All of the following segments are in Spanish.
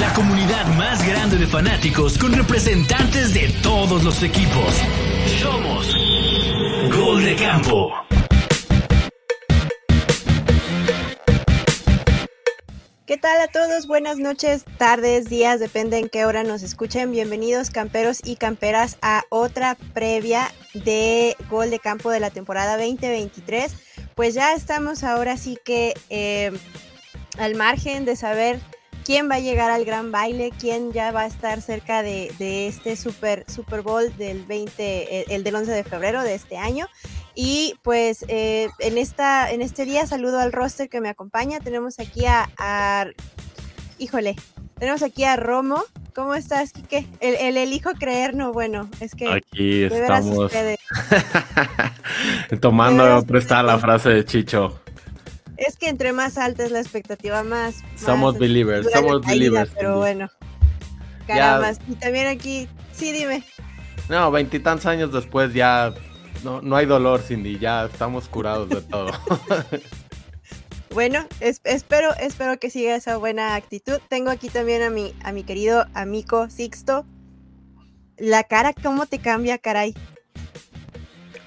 La comunidad más grande de fanáticos con representantes de todos los equipos. Somos Gol de Campo. ¿Qué tal a todos? Buenas noches, tardes, días, depende en qué hora nos escuchen. Bienvenidos camperos y camperas a otra previa de gol de campo de la temporada 2023. Pues ya estamos ahora sí que eh, al margen de saber quién va a llegar al gran baile, quién ya va a estar cerca de, este Super, Super Bowl del 20, el, del 11 de febrero de este año. Y pues eh, en, esta, en este día saludo al roster que me acompaña. Tenemos aquí a, híjole, tenemos aquí a Romo. ¿Cómo estás, Kike? El, el elijo creer, no, bueno, es que... Aquí estamos tomando prestada la frase de Chicho. Es que entre más alta es la expectativa, más. Somos believers, somos believers. pero bueno. Caramba. Y también aquí, sí, dime. No, veintitantos años después ya no, no hay dolor, Cindy, ya estamos curados de todo. bueno, espero, espero que siga esa buena actitud. Tengo aquí también a mi, a mi querido amigo Sixto. La cara, ¿cómo te cambia, caray?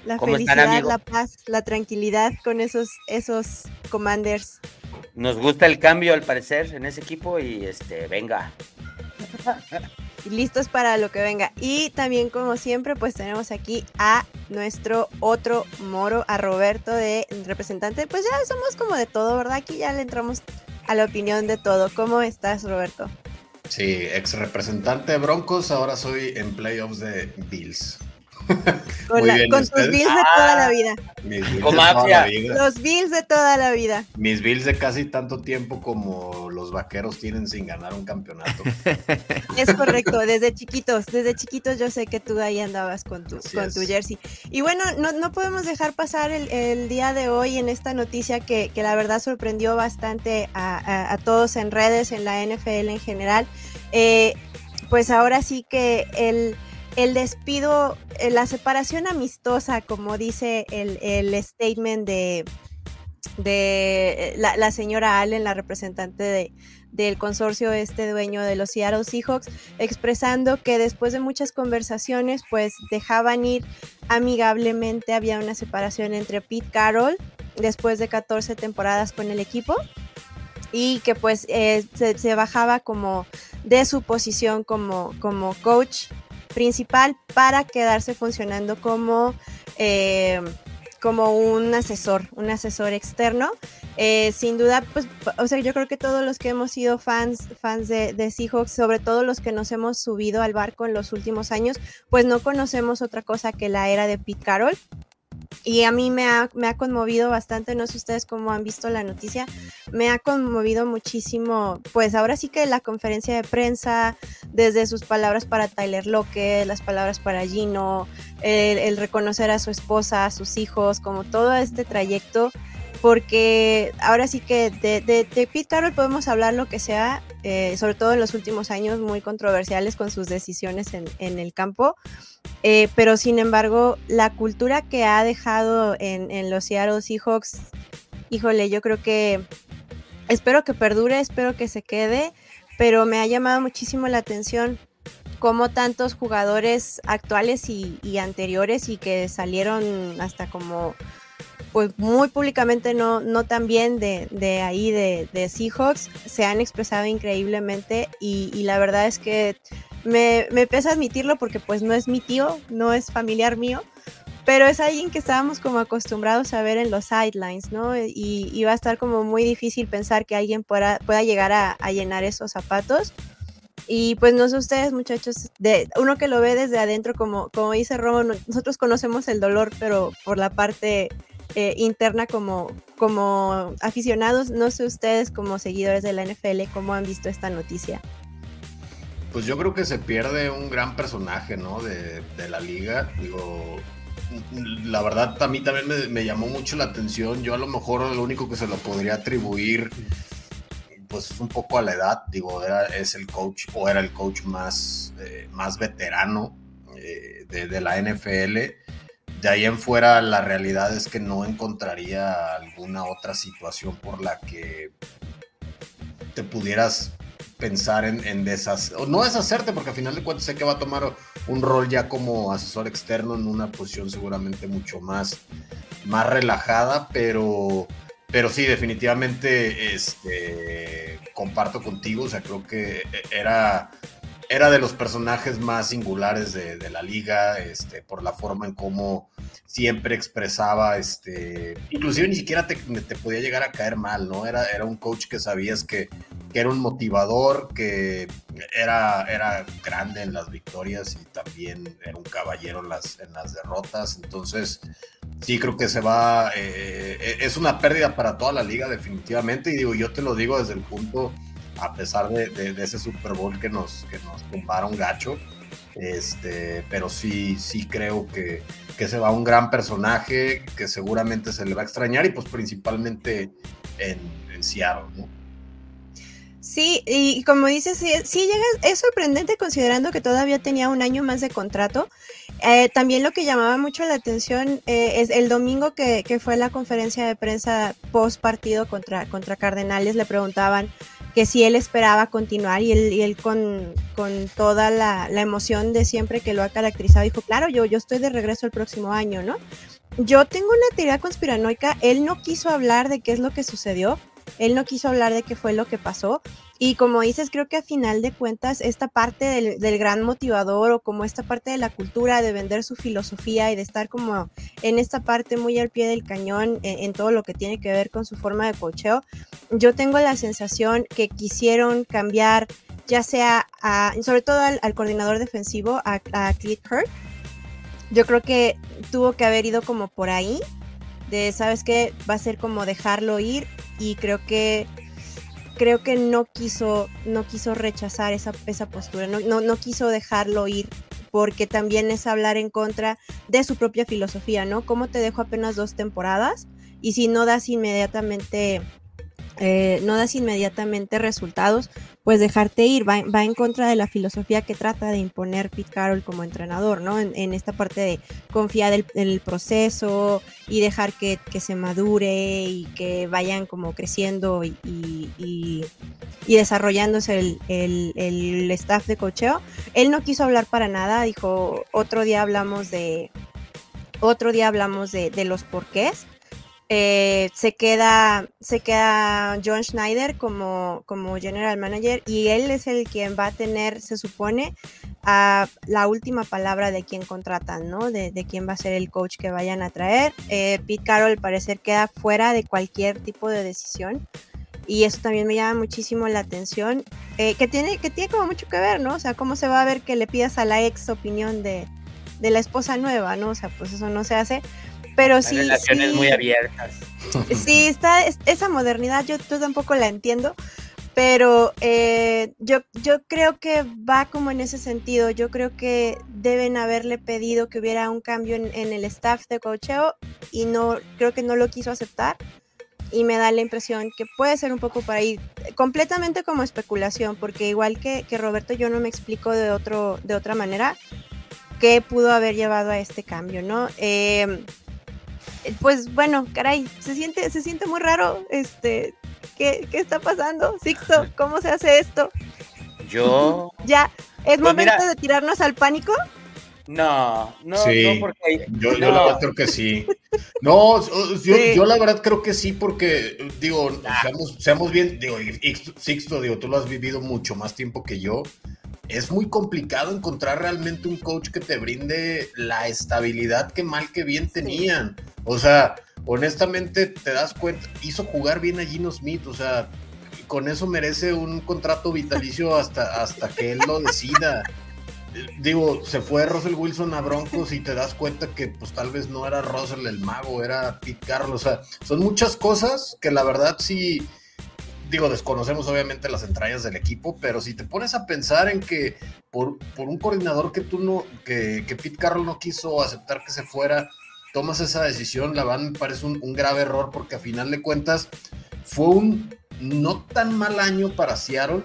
La felicidad, la paz, la tranquilidad con esos, esos commanders. Nos gusta el cambio al parecer en ese equipo y este, venga. listos para lo que venga. Y también, como siempre, pues tenemos aquí a nuestro otro moro, a Roberto de representante. Pues ya somos como de todo, ¿verdad? Aquí ya le entramos a la opinión de todo. ¿Cómo estás, Roberto? Sí, ex representante de Broncos, ahora soy en playoffs de Bills. Con, tus Bills de toda la vida. Mis Bills de toda la vida. Los Bills de toda la vida. Mis Bills de casi tanto tiempo como los vaqueros tienen sin ganar un campeonato. Es correcto, desde chiquitos, desde chiquitos yo sé que tú ahí andabas con tu, con tu jersey. Y bueno, no, no podemos dejar pasar el, día de hoy en esta noticia que, que la verdad sorprendió bastante a, a, todos en redes, en la NFL en general. Eh, pues ahora sí que el el despido, eh, la separación amistosa, como dice el, statement de, de eh, la, señora Allen, la representante de, del consorcio este dueño de los Seattle Seahawks, expresando que después de muchas conversaciones, pues dejaban ir amigablemente, había una separación entre Pete Carroll, después de 14 temporadas con el equipo, y que pues eh, se, bajaba como de su posición como, como coach principal para quedarse funcionando como, eh, como un asesor, un asesor externo. Eh, sin duda, pues, o sea, yo creo que todos los que hemos sido fans, fans de, de Seahawks, sobre todo los que nos hemos subido al barco en los últimos años, pues no conocemos otra cosa que la era de Pete Carroll y a mí me ha, me ha conmovido bastante, no sé ustedes cómo han visto la noticia, me ha conmovido muchísimo, pues ahora sí que la conferencia de prensa, desde sus palabras para Tyler Locke, las palabras para Gino, el, reconocer a su esposa, a sus hijos, como todo este trayecto, porque ahora sí que de, de, de Pete Carroll podemos hablar lo que sea, eh, sobre todo en los últimos años muy controversiales con sus decisiones en, en el campo, eh, pero sin embargo, la cultura que ha dejado en, los Seattle Seahawks, híjole, yo creo que espero que perdure, espero que se quede, pero me ha llamado muchísimo la atención cómo tantos jugadores actuales y, anteriores y que salieron hasta como pues muy públicamente no, no tan bien de, ahí de, Seahawks, se han expresado increíblemente y, y la verdad es que me, me pesa admitirlo porque pues no es mi tío, no es familiar mío, pero es alguien que estábamos como acostumbrados a ver en los sidelines, ¿no? Y, va a estar como muy difícil pensar que alguien pueda, pueda llegar a, llenar esos zapatos. Y pues no sé ustedes, muchachos, de uno que lo ve desde adentro, como, como dice Romo, nosotros conocemos el dolor, pero por la parte eh, interna como, como aficionados, no sé ustedes como seguidores de la NFL, cómo han visto esta noticia. Pues yo creo que se pierde un gran personaje, ¿no? De, la liga. Digo, la verdad a mí también me, llamó mucho la atención. Yo a lo mejor lo único que se lo podría atribuir, pues un poco a la edad. Digo, era, es el coach o era el coach más, eh, más veterano eh, de, la NFL. De ahí en fuera la realidad es que no encontraría alguna otra situación por la que te pudieras pensar en, en o no deshacerte, porque al final de cuentas sé que va a tomar un rol ya como asesor externo en una posición seguramente mucho más, más relajada, pero, pero sí, definitivamente este, comparto contigo, o sea, creo que era era de los personajes más singulares de, la liga, este, por la forma en cómo siempre expresaba, este, inclusive ni siquiera te, podía llegar a caer mal, ¿no? Era, era un coach que sabías que, era un motivador, que era, era grande en las victorias y también era un caballero en las, en las derrotas, entonces sí creo que se va, eh, eh, es una pérdida para toda la liga definitivamente, y digo, yo te lo digo desde el punto a pesar de, ese Super Bowl que nos, que nos tumbaron gacho. Este, pero sí, sí creo que, que se va un gran personaje que seguramente se le va a extrañar y pues principalmente en, Seattle, ¿no? Sí, y como dices, sí, llega, es sorprendente considerando que todavía tenía un año más de contrato. Eh, también lo que llamaba mucho la atención eh, es el domingo que, que, fue la conferencia de prensa post partido contra, contra Cardenales, le preguntaban que si él esperaba continuar y él, y él con, con, toda la, la, emoción de siempre que lo ha caracterizado, dijo, claro, yo, yo estoy de regreso el próximo año, ¿no? Yo tengo una teoría conspiranoica, él no quiso hablar de qué es lo que sucedió, él no quiso hablar de qué fue lo que pasó. Y como dices, creo que a final de cuentas, esta parte del, gran motivador o como esta parte de la cultura de vender su filosofía y de estar como en esta parte muy al pie del cañón en, todo lo que tiene que ver con su forma de cocheo, yo tengo la sensación que quisieron cambiar ya sea sobre todo al, coordinador defensivo, a, a Clint Hurt. Yo creo que tuvo que haber ido como por ahí, de, ¿sabes qué? Va a ser como dejarlo ir y creo que creo que no quiso, no quiso rechazar esa, esa postura, no, no, no, quiso dejarlo ir, porque también es hablar en contra de su propia filosofía, ¿no? ¿Cómo te dejo apenas dos temporadas? Y si no das inmediatamente eh, no das inmediatamente resultados, pues dejarte ir, va, en contra de la filosofía que trata de imponer Pete Carroll como entrenador, ¿no? En, esta parte de confiar en el proceso y dejar que, se madure y que vayan como creciendo y, y, desarrollándose el, el, staff de cocheo. Él no quiso hablar para nada, dijo, otro día hablamos de, otro día hablamos de, de los porqués eh, se queda se queda John Schneider como, como general manager y él es el quien va a tener, se supone, a la última palabra de quien contratan, ¿no? De, de quién va a ser el coach que vayan a traer. Eh, Pete Carroll al parecer queda fuera de cualquier tipo de decisión y eso también me llama muchísimo la atención, eh, que, tiene, que tiene como mucho que ver, ¿no? O sea, cómo se va a ver que le pidas a la ex opinión de, de la esposa nueva, ¿no? O sea, pues eso no se hace pero sí. Relaciones muy abiertas. Sí, está esa modernidad, yo, tampoco la entiendo, pero eh, yo, yo creo que va como en ese sentido. Yo creo que deben haberle pedido que hubiera un cambio en, el staff de cocheo y no, creo que no lo quiso aceptar. Y me da la impresión que puede ser un poco por ahí, completamente como especulación, porque igual que, que Roberto, yo no me explico de, otro, de otra manera qué pudo haber llevado a este cambio, ¿no? Eh, pues bueno, caray, se siente, se siente muy raro. Este, ¿qué, está pasando? Sixto, ¿cómo se hace esto? Yo. Ya, ¿es pues momento de tirarnos al pánico? No, no, no porque. Yo, yo la verdad creo que sí. No, yo, la verdad creo que sí, porque, digo, ah. seamos, seamos, bien, digo, Sixto, digo, tú lo has vivido mucho más tiempo que yo es muy complicado encontrar realmente un coach que te brinde la estabilidad que mal que bien tenían. O sea, honestamente te das cuenta, hizo jugar bien a Gino Smith, o sea, con eso merece un contrato vitalicio hasta, hasta que él lo decida. Digo, se fue Russell Wilson a Broncos y te das cuenta que pues tal vez no era Russell el mago, era Pete Carlos. O sea, son muchas cosas que la verdad sí, digo, desconocemos obviamente las entrañas del equipo, pero si te pones a pensar en que por, por un coordinador que tú no, que, que, Pete Carroll no quiso aceptar que se fuera, tomas esa decisión, la van me parece un, grave error porque a final de cuentas fue un no tan mal año para Seattle,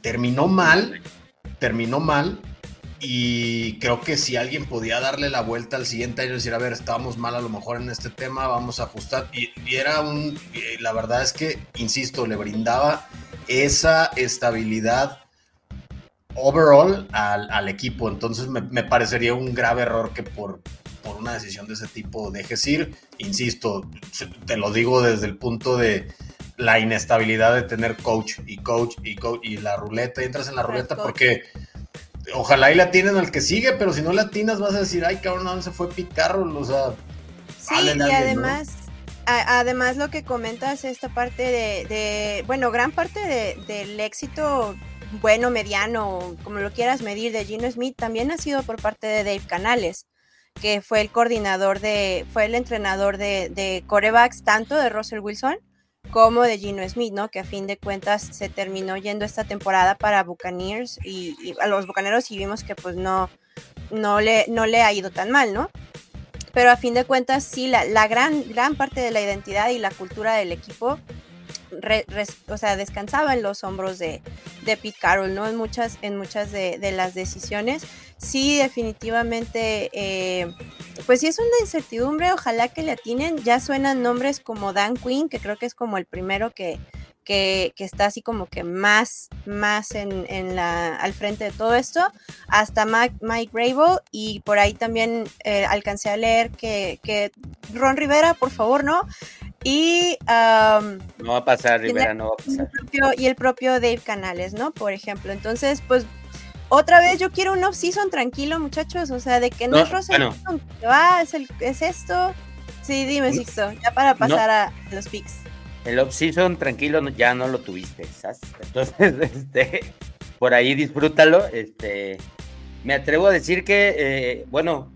terminó mal, terminó mal, y creo que si alguien podía darle la vuelta al siguiente año y decir, a ver, estábamos mal a lo mejor en este tema, vamos a ajustar. Y, era un, la verdad es que, insisto, le brindaba esa estabilidad overall al, equipo. Entonces me, parecería un grave error que por, por una decisión de ese tipo dejes ir. Insisto, te lo digo desde el punto de la inestabilidad de tener coach y coach y coach y la ruleta, y entras en la ruleta porque ojalá y la tienen al que sigue, pero si no la tienes vas a decir, ay cabrón, ¿dónde se fue Pete Carroll? O sea, sí, y además, además lo que comentas, esta parte de, bueno, gran parte del éxito bueno, mediano, como lo quieras medir, de Gino Smith, también ha sido por parte de Dave Canales, que fue el coordinador de, fue el entrenador de, de corebacks, tanto de Russell Wilson como de Gino Smith, ¿no? Que a fin de cuentas se terminó yendo esta temporada para Buccaneers y, a los Bucaneros y vimos que pues no, no, le, no le ha ido tan mal, ¿no? Pero a fin de cuentas sí, la, la gran, gran parte de la identidad y la cultura del equipo o sea, descansaba en los hombros de, de Pete Carroll, ¿no? En muchas, en muchas de, las decisiones. Sí, definitivamente, eh, pues sí es una incertidumbre, ojalá que le atinen. Ya suenan nombres como Dan Quinn, que creo que es como el primero que, que, está así como que más, más en, la, al frente de todo esto, hasta Mike, Mike y por ahí también eh, alcancé a leer que, que, Ron Rivera, por favor, ¿no? Y... no va a pasar, Rivera, no va a pasar. y el propio Dave Canales, ¿no? Por ejemplo, entonces, pues otra vez yo quiero un off-season tranquilo, muchachos. O sea, de que no, es Rosa va, es, es, esto. Sí, dime, Sixto, ya para pasar a los picks el off-season tranquilo ya no lo tuviste, ¿sabes? Entonces, este, por ahí disfrútalo. Este, me atrevo a decir que, eh, bueno,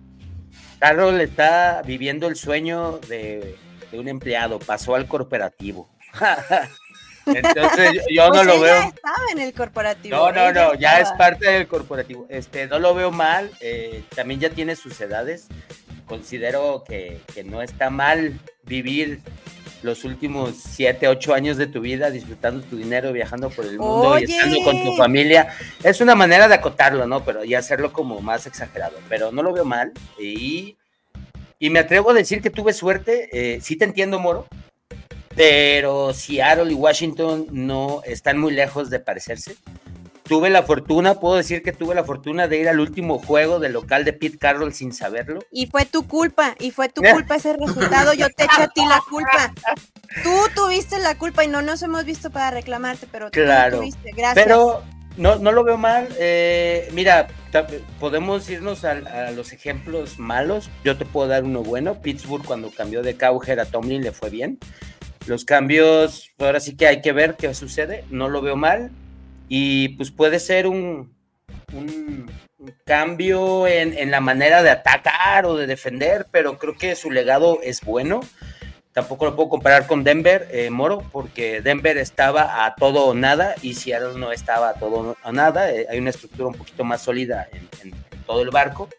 Carroll está viviendo el sueño de, un empleado, pasó al corporativo. Entonces yo no lo veo. Ya estaba en el corporativo. No, no, no, ya, es parte del corporativo. Este, no lo veo mal. Eh, también ya tiene sus edades. Considero que, que no está mal vivir los últimos siete, ocho años de tu vida disfrutando tu dinero, viajando por el mundo y estando con tu familia. Es una manera de acotarlo, ¿no? Pero y hacerlo como más exagerado. Pero no lo veo mal. Y, y me atrevo a decir que tuve suerte. Eh, sí te entiendo, Moro. Pero Seattle y Washington no están muy lejos de parecerse tuve la fortuna, puedo decir que tuve la fortuna de ir al último juego del local de Pete Carroll sin saberlo. Y fue tu culpa, y fue tu culpa ese resultado, yo te echo a ti la culpa. Tú tuviste la culpa y no nos hemos visto para reclamarte, pero tú tuviste, gracias. Pero no, no lo veo mal. Eh, mira, podemos irnos a, los ejemplos malos. Yo te puedo dar uno bueno. Pittsburgh cuando cambió de Cowher a Tomlin le fue bien. Los cambios, ahora sí que hay que ver qué sucede. No lo veo mal y pues puede ser un, un, cambio en, la manera de atacar o de defender, pero creo que su legado es bueno. Tampoco lo puedo comparar con Denver, eh, Moro, porque Denver estaba a todo o nada y Seattle no estaba a todo o nada. Eh, hay una estructura un poquito más sólida en, todo el barco.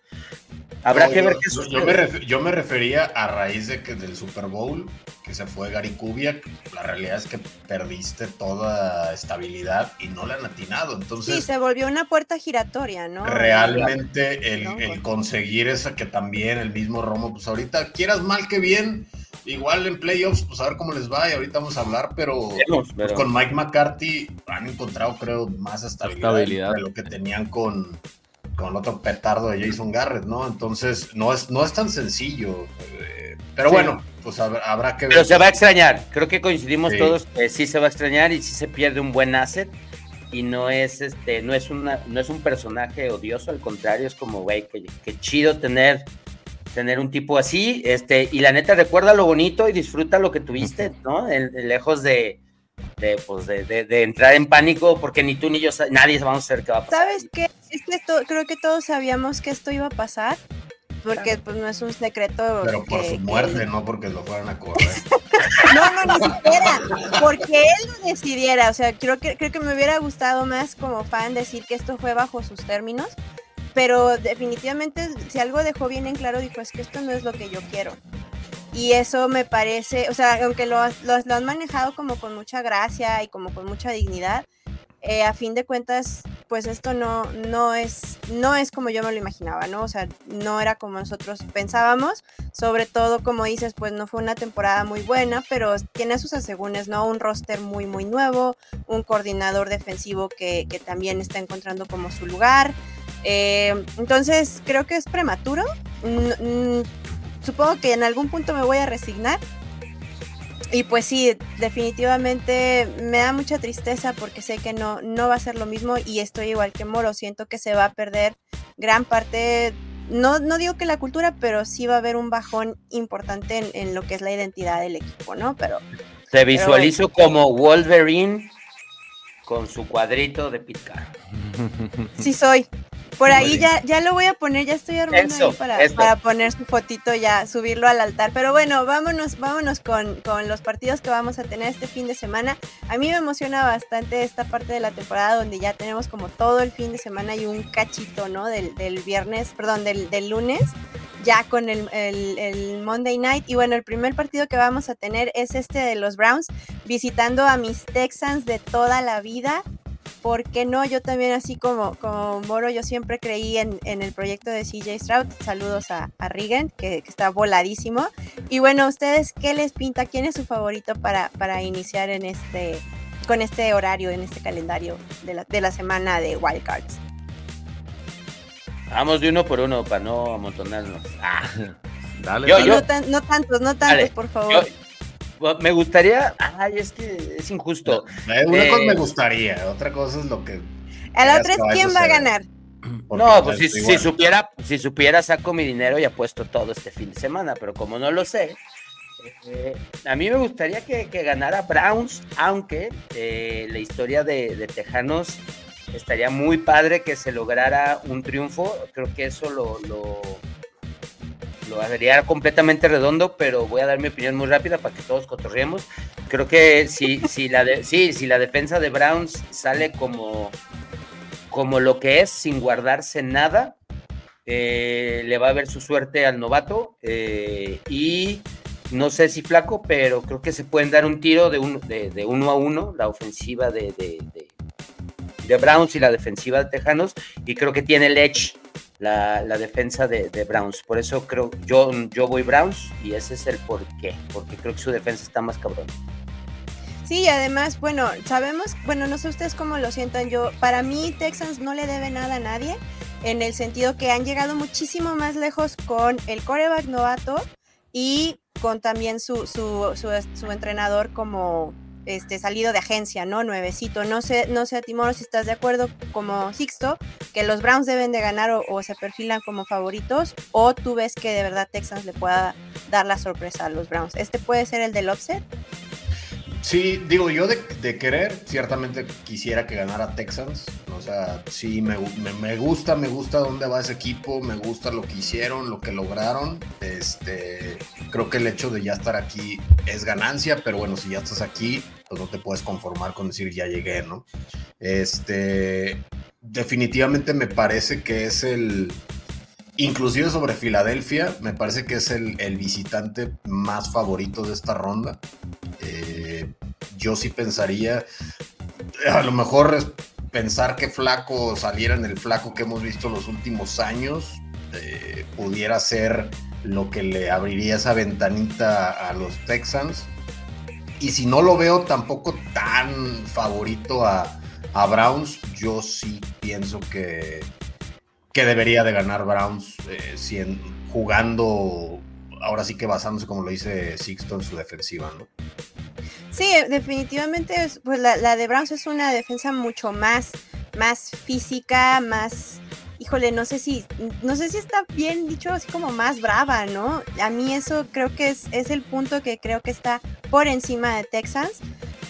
Habrá que ver qué sucede. Yo me, refería a raíz de que del Super Bowl se fue Gary Kubiak, la realidad es que perdiste toda estabilidad y no le han atinado. Entonces, sí, se volvió una puerta giratoria, ¿no? Realmente el, conseguir esa que también el mismo Romo, pues ahorita quieras mal que bien, igual en playoffs, pues a ver cómo les va y ahorita vamos a hablar, pero, pues, con Mike McCarthy han encontrado, creo, más estabilidad, de lo que tenían con, con el otro petardo de Jason Garrett, ¿no? Entonces, no es, no es tan sencillo. Eh, pero bueno, pues habrá, que ver. Pero se va a extrañar. Creo que coincidimos todos que sí se va a extrañar y sí se pierde un buen asset. Y no es este, no es una, no es un personaje odioso, al contrario, es como, güey, que, chido tener, tener un tipo así. Este, y la neta, recuerda lo bonito y disfruta lo que tuviste, ¿no? lejos de, de, pues de, de, entrar en pánico, porque ni tú ni yo, nadie vamos a saber qué va a pasar. ¿Sabes qué? Es que creo que todos sabíamos que esto iba a pasar porque pues no es un secreto. Pero por su muerte, no porque lo fueran a correr. no, no, ni siquiera, porque él lo decidiera, o sea, creo que, creo que me hubiera gustado más como fan decir que esto fue bajo sus términos, pero definitivamente si algo dejó bien en claro, dijo, es que esto no es lo que yo quiero. Y eso me parece, o sea, aunque lo, lo, lo han manejado como con mucha gracia y como con mucha dignidad, eh, a fin de cuentas, pues esto no, no, es, no es como yo me lo imaginaba, ¿no? O sea, no era como nosotros pensábamos, sobre todo, como dices, pues no fue una temporada muy buena, pero tiene sus asegúnes, ¿no? Un roster muy, muy nuevo, un coordinador defensivo que, que también está encontrando como su lugar. Eh, entonces, creo que es prematuro. Supongo que en algún punto me voy a resignar, y pues sí, definitivamente me da mucha tristeza porque sé que no, no va a ser lo mismo y estoy igual que Moro, siento que se va a perder gran parte, no, no digo que la cultura, pero sí va a haber un bajón importante en, lo que es la identidad del equipo, ¿no? Pero... Te visualizo como Wolverine con su cuadrito de picar. Sí soy, por ahí ya, ya lo voy a poner, ya estoy armando ahí para, para, poner su fotito ya, subirlo al altar. Pero bueno, vámonos, vámonos con, con, los partidos que vamos a tener este fin de semana. A mí me emociona bastante esta parte de la temporada donde ya tenemos como todo el fin de semana y un cachito, ¿no? Del, del viernes, perdón, del, del lunes ya con el, el, el, Monday Night. Y bueno, el primer partido que vamos a tener es este de los Browns, visitando a mis Texans de toda la vida. ¿Por qué no? Yo también, así como, como Moro, yo siempre creí en, el proyecto de CJ Stroud. Saludos a, a Regan, que, está voladísimo. Y bueno, ¿ustedes qué les pinta? ¿Quién es su favorito para, para iniciar en este, con este horario, en este calendario de la, de la semana de Wildcards? Vamos de uno por uno para no amontonarnos. Ah. Dale, No, tantos, no tantos, por favor. Me gustaría. Ay, es que es injusto. Una cosa me eh, gustaría, otra cosa es lo que. A la otra es quién va a ganar. no, pues si, supiera, si supiera, saco mi dinero y apuesto todo este fin de semana, pero como no lo sé, eh, a mí me gustaría que, ganara Browns, aunque eh, la historia de, de, Tejanos estaría muy padre que se lograra un triunfo. Creo que eso lo, lo lo haría completamente redondo, pero voy a dar mi opinión muy rápida para que todos cotorriemos. Creo que si, si, la, de, si la defensa de Browns sale como, como lo que es, sin guardarse nada, eh, le va a ver su suerte al novato. Eh, y no sé si flaco, pero creo que se pueden dar un tiro de, de, uno a uno, la ofensiva de, de, Browns y la defensiva de Tejanos. Y creo que tiene el la, defensa de, Browns. Por eso creo, yo, yo voy Browns y ese es el por qué, porque creo que su defensa está más cabrón. Sí, además, bueno, sabemos, bueno, no sé ustedes cómo lo sientan yo, para mí Texans no le debe nada a nadie, en el sentido que han llegado muchísimo más lejos con el coreback novato y con también su, su, su entrenador como este, salido de agencia, ¿no? Nuevecito. No sé, no sé, Timor, si estás de acuerdo como Sixto, que los Browns deben de ganar o, se perfilan como favoritos, o tú ves que de verdad Texans le pueda dar la sorpresa a los Browns. ¿Este puede ser el del offset? Sí, digo, yo de, querer, ciertamente quisiera que ganara Texans. O sea, sí, me, me, gusta, me gusta dónde va ese equipo, me gusta lo que hicieron, lo que lograron. Este, creo que el hecho de ya estar aquí es ganancia, pero bueno, si ya estás aquí, pues no te puedes conformar con decir ya llegué, ¿no? Este, definitivamente me parece que es el, inclusive sobre Filadelfia, me parece que es el, el visitante más favorito de esta ronda. Yo sí pensaría, a lo mejor pensar que Flaco saliera en el Flaco que hemos visto los últimos años, eh, pudiera ser lo que le abriría esa ventanita a los Texans. Y si no lo veo tampoco tan favorito a, Browns, yo sí pienso que, que debería de ganar Browns eh, jugando, ahora sí que basándose, como lo dice Sixto, en su defensiva, ¿no? Sí, definitivamente, pues la, de Browns es una defensa mucho más, más física, más, híjole, no sé si, no sé si está bien dicho, así como más brava, ¿no? A mí eso creo que es, es el punto que creo que está por encima de Texans.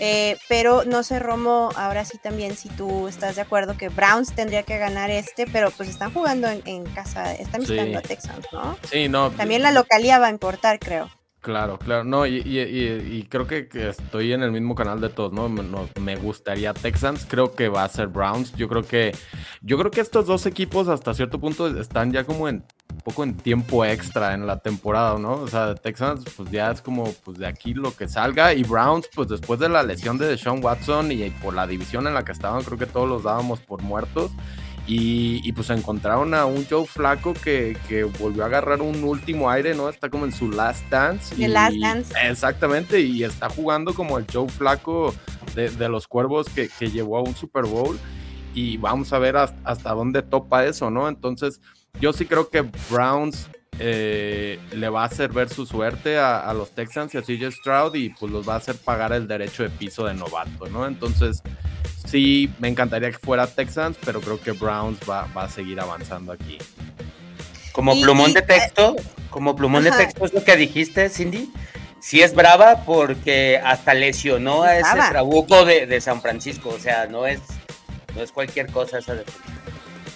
Eh, pero no sé, Romo, ahora sí también, si tú estás de acuerdo que Browns tendría que ganar este, pero pues están jugando en, casa, están visitando a Texans, ¿no? Sí, no. También la localía va a importar, creo. Claro, claro, no, y, creo que, estoy en el mismo canal de todos, ¿no? Me, gustaría Texans, creo que va a ser Browns, yo creo que, yo creo que estos dos equipos hasta cierto punto están ya como en un poco en tiempo extra en la temporada, ¿no? O sea, Texans pues ya es como pues de aquí lo que salga y Browns pues después de la lesión de Deshaun Watson y por la división en la que estaban, creo que todos los dábamos por muertos. Y, pues encontraron a un Joe Flaco que, volvió a agarrar un último aire, ¿no? Está como en su last dance. Last dance. Exactamente, y está jugando como el Joe Flaco de, los cuervos que, llevó a un Super Bowl. Y vamos a ver hasta, dónde topa eso, ¿no? Entonces, yo sí creo que Browns eh, le va a hacer ver su suerte a, a, los Texans y a CJ Stroud y pues los va a hacer pagar el derecho de piso de novato, ¿no? Entonces, sí, me encantaría que fuera Texans, pero creo que Browns va, a seguir avanzando aquí. Como plumón de texto, como plumón de texto es lo que dijiste, Cindy. Sí es brava porque hasta lesionó a ese trabuco de, San Francisco. O sea, no es, no es cualquier cosa esa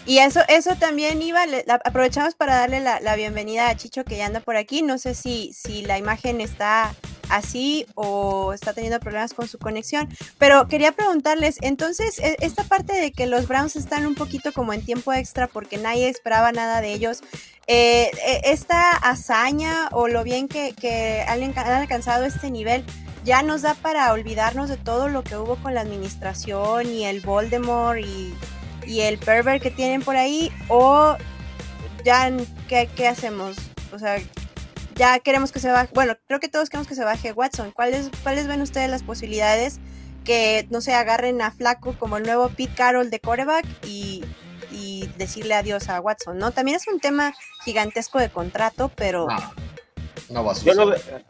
Y eso, eso también iba, aprovechamos para darle la, la, bienvenida a Chicho que ya anda por aquí. No sé si, si la imagen está así o está teniendo problemas con su conexión. Pero quería preguntarles, entonces, e, esta parte de que los Browns están un poquito como en tiempo extra porque nadie esperaba nada de ellos, eh, e, esta hazaña o lo bien que, han, alcanzado este nivel, ya nos da para olvidarnos de todo lo que hubo con la administración y el Voldemort y, y el pervert que tienen por ahí, o ya, ¿qué, qué hacemos? O sea, ya queremos que se baje, bueno, creo que todos queremos que se baje Watson. ¿Cuáles, cuáles ven ustedes las posibilidades que, no se agarren a Flaco como el nuevo Pete Carroll de coreback y, decirle adiós a Watson, ¿no? También es un tema gigantesco de contrato, pero... No, va a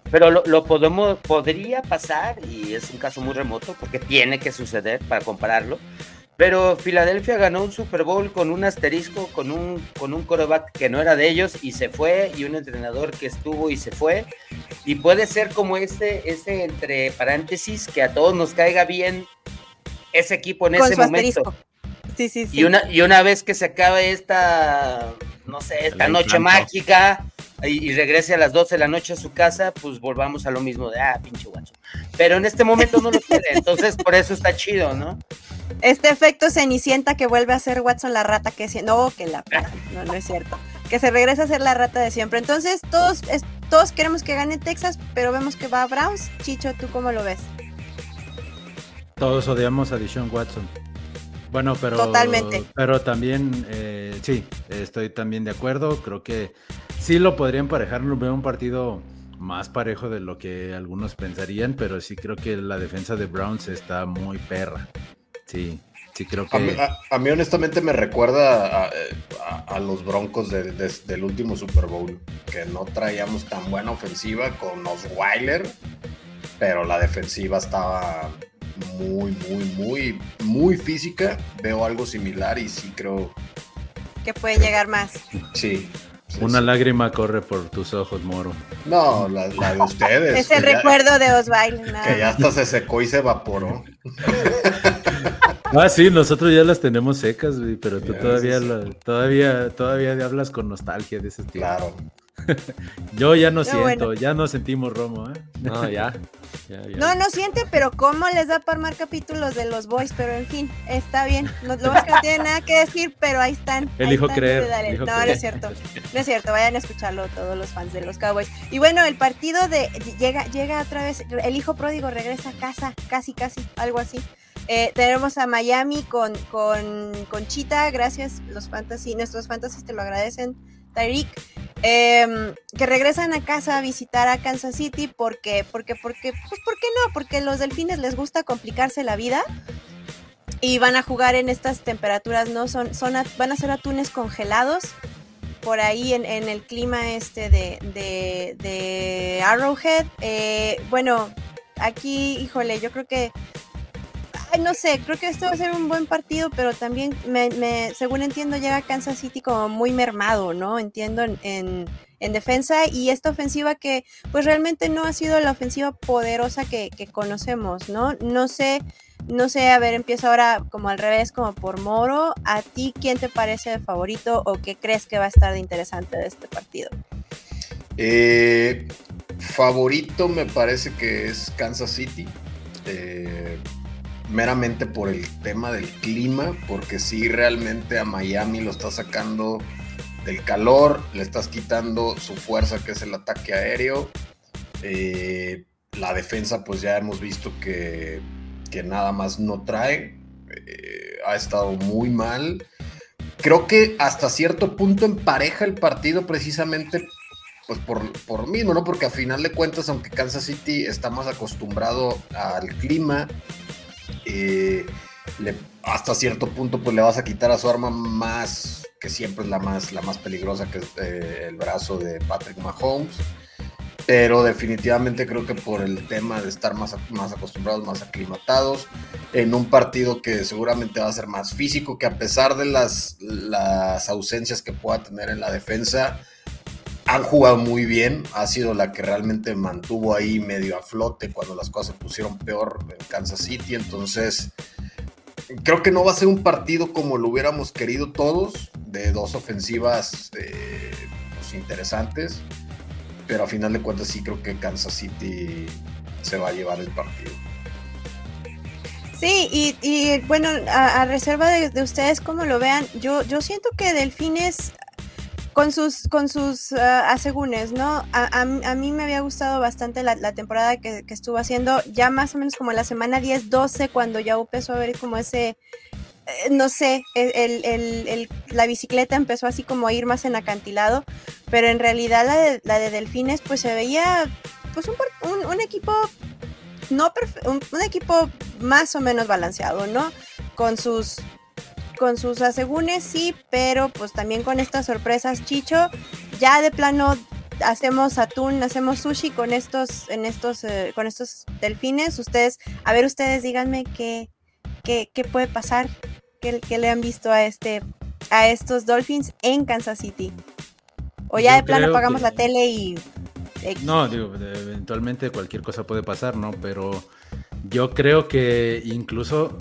pero lo, lo, podemos, podría pasar, y es un caso muy remoto, porque tiene que suceder para compararlo, pero Filadelfia ganó un Super Bowl con un asterisco, con un, con un coreback que no era de ellos y se fue, y un entrenador que estuvo y se fue. Y puede ser como este, ese entre paréntesis, que a todos nos caiga bien ese equipo en ese momento. Sí, sí, sí. Y una, y una vez que se acabe esta, no sé, esta noche mágica y, regrese a las 12 de la noche a su casa, pues volvamos a lo mismo de, ah, pinche guacho. Pero en este momento no lo quiere, entonces por eso está chido, ¿no? Este efecto cenicienta que vuelve a ser Watson la rata que no, que la no, no es cierto. Que se regresa a ser la rata de siempre. Entonces, todos, todos queremos que gane Texas, pero vemos que va a Browns. Chicho, ¿tú cómo lo ves? Todos odiamos a Dishon Watson. Bueno, pero. Totalmente. Pero también, eh, sí, estoy también de acuerdo. Creo que sí lo podría emparejar. Veo un partido más parejo de lo que algunos pensarían, pero sí creo que la defensa de Browns está muy perra. Sí, sí creo que... A mí, honestamente me recuerda a, los Broncos del último Super Bowl, que no traíamos tan buena ofensiva con Osweiler, pero la defensiva estaba muy, muy, muy, muy física. Veo algo similar y sí creo... Que puede llegar más. Sí, una lágrima corre por tus ojos, Moro. No, la, de ustedes. es el recuerdo de Osvaldo. Que ya hasta se secó y se evaporó. ah, sí, nosotros ya las tenemos secas, pero tú todavía, todavía, todavía hablas con nostalgia de ese tipo. Claro. Yo ya no, siento, ya no sentimos Romo, ¿eh? No, ya. No, no siente, pero ¿cómo les da para armar capítulos de los boys? Pero en fin, está bien. No, no tiene nada que decir, pero ahí están. Elijo creer. no, no es cierto. No es cierto. Vayan a escucharlo todos los fans de los Cowboys. Y bueno, el partido de llega, llega otra vez. El hijo pródigo regresa a casa, casi, casi, algo así. Eh, tenemos a Miami con, con, con Chita, gracias, los fantasy, nuestros fantasy te lo agradecen, Tyreek. Em, que regresan a casa a visitar a Kansas City porque, porque, porque, pues, ¿por qué no? Porque los delfines les gusta complicarse la vida y van a jugar en estas temperaturas, ¿no? Son, son van a ser atunes congelados por ahí en, el clima este de, Arrowhead. Eh, bueno, aquí, híjole, yo creo que no sé, creo que esto va a ser un buen partido, pero también, me, según entiendo, llega Kansas City como muy mermado, ¿no? Entiendo en, defensa y esta ofensiva que pues realmente no ha sido la ofensiva poderosa que, conocemos, ¿no? No sé, no sé, a ver, empiezo ahora como al revés, como por Moro. ¿A ti quién te parece de favorito o qué crees que va a estar de interesante de este partido? Eh, favorito me parece que es Kansas City. Eh, meramente por el tema del clima, porque si realmente a Miami lo está sacando del calor, le estás quitando su fuerza que es el ataque aéreo. Eh, la defensa pues ya hemos visto que, que nada más no trae, eh, ha estado muy mal. Creo que hasta cierto punto empareja el partido precisamente pues por, por ¿no? Porque a final de cuentas, aunque Kansas City está más acostumbrado al clima, eh, hasta cierto punto pues le vas a quitar a su arma más, que siempre es la más, la más peligrosa, que es eh, el brazo de Patrick Mahomes. Pero definitivamente creo que por el tema de estar más, más acostumbrados, más aclimatados, en un partido que seguramente va a ser más físico, que a pesar de las, las ausencias que pueda tener en la defensa, han jugado muy bien, ha sido la que realmente mantuvo ahí medio a flote cuando las cosas se pusieron peor en Kansas City, entonces creo que no va a ser un partido como lo hubiéramos querido todos, de dos ofensivas eh, pues, interesantes, pero a final de cuentas sí creo que Kansas City se va a llevar el partido. Sí, y, bueno, a, reserva de, de, ustedes como lo vean, yo, yo siento que Delfines con sus, con sus ah, asegúnes, ¿no? A, a, mí me había gustado bastante la, temporada que, estuvo haciendo, ya más o menos como la semana 10, 12, cuando ya empezó a ver como ese, eh, no sé, el, el, la bicicleta empezó así como a ir más en acantilado, pero en realidad la de, la de Delfines pues se veía pues un, un, equipo no un, un equipo más o menos balanceado, ¿no? Con sus con sus asegúnes, sí, pero pues también con estas sorpresas, Chicho, ya de plano hacemos atún, hacemos sushi con estos, en estos, eh, con estos delfines. Ustedes, a ver, ustedes díganme qué, qué, qué puede pasar, qué, qué, le han visto a este, a estos Dolphins en Kansas City. O ya de plano apagamos la tele y. No, digo, eventualmente cualquier cosa puede pasar, ¿no? Pero yo creo que incluso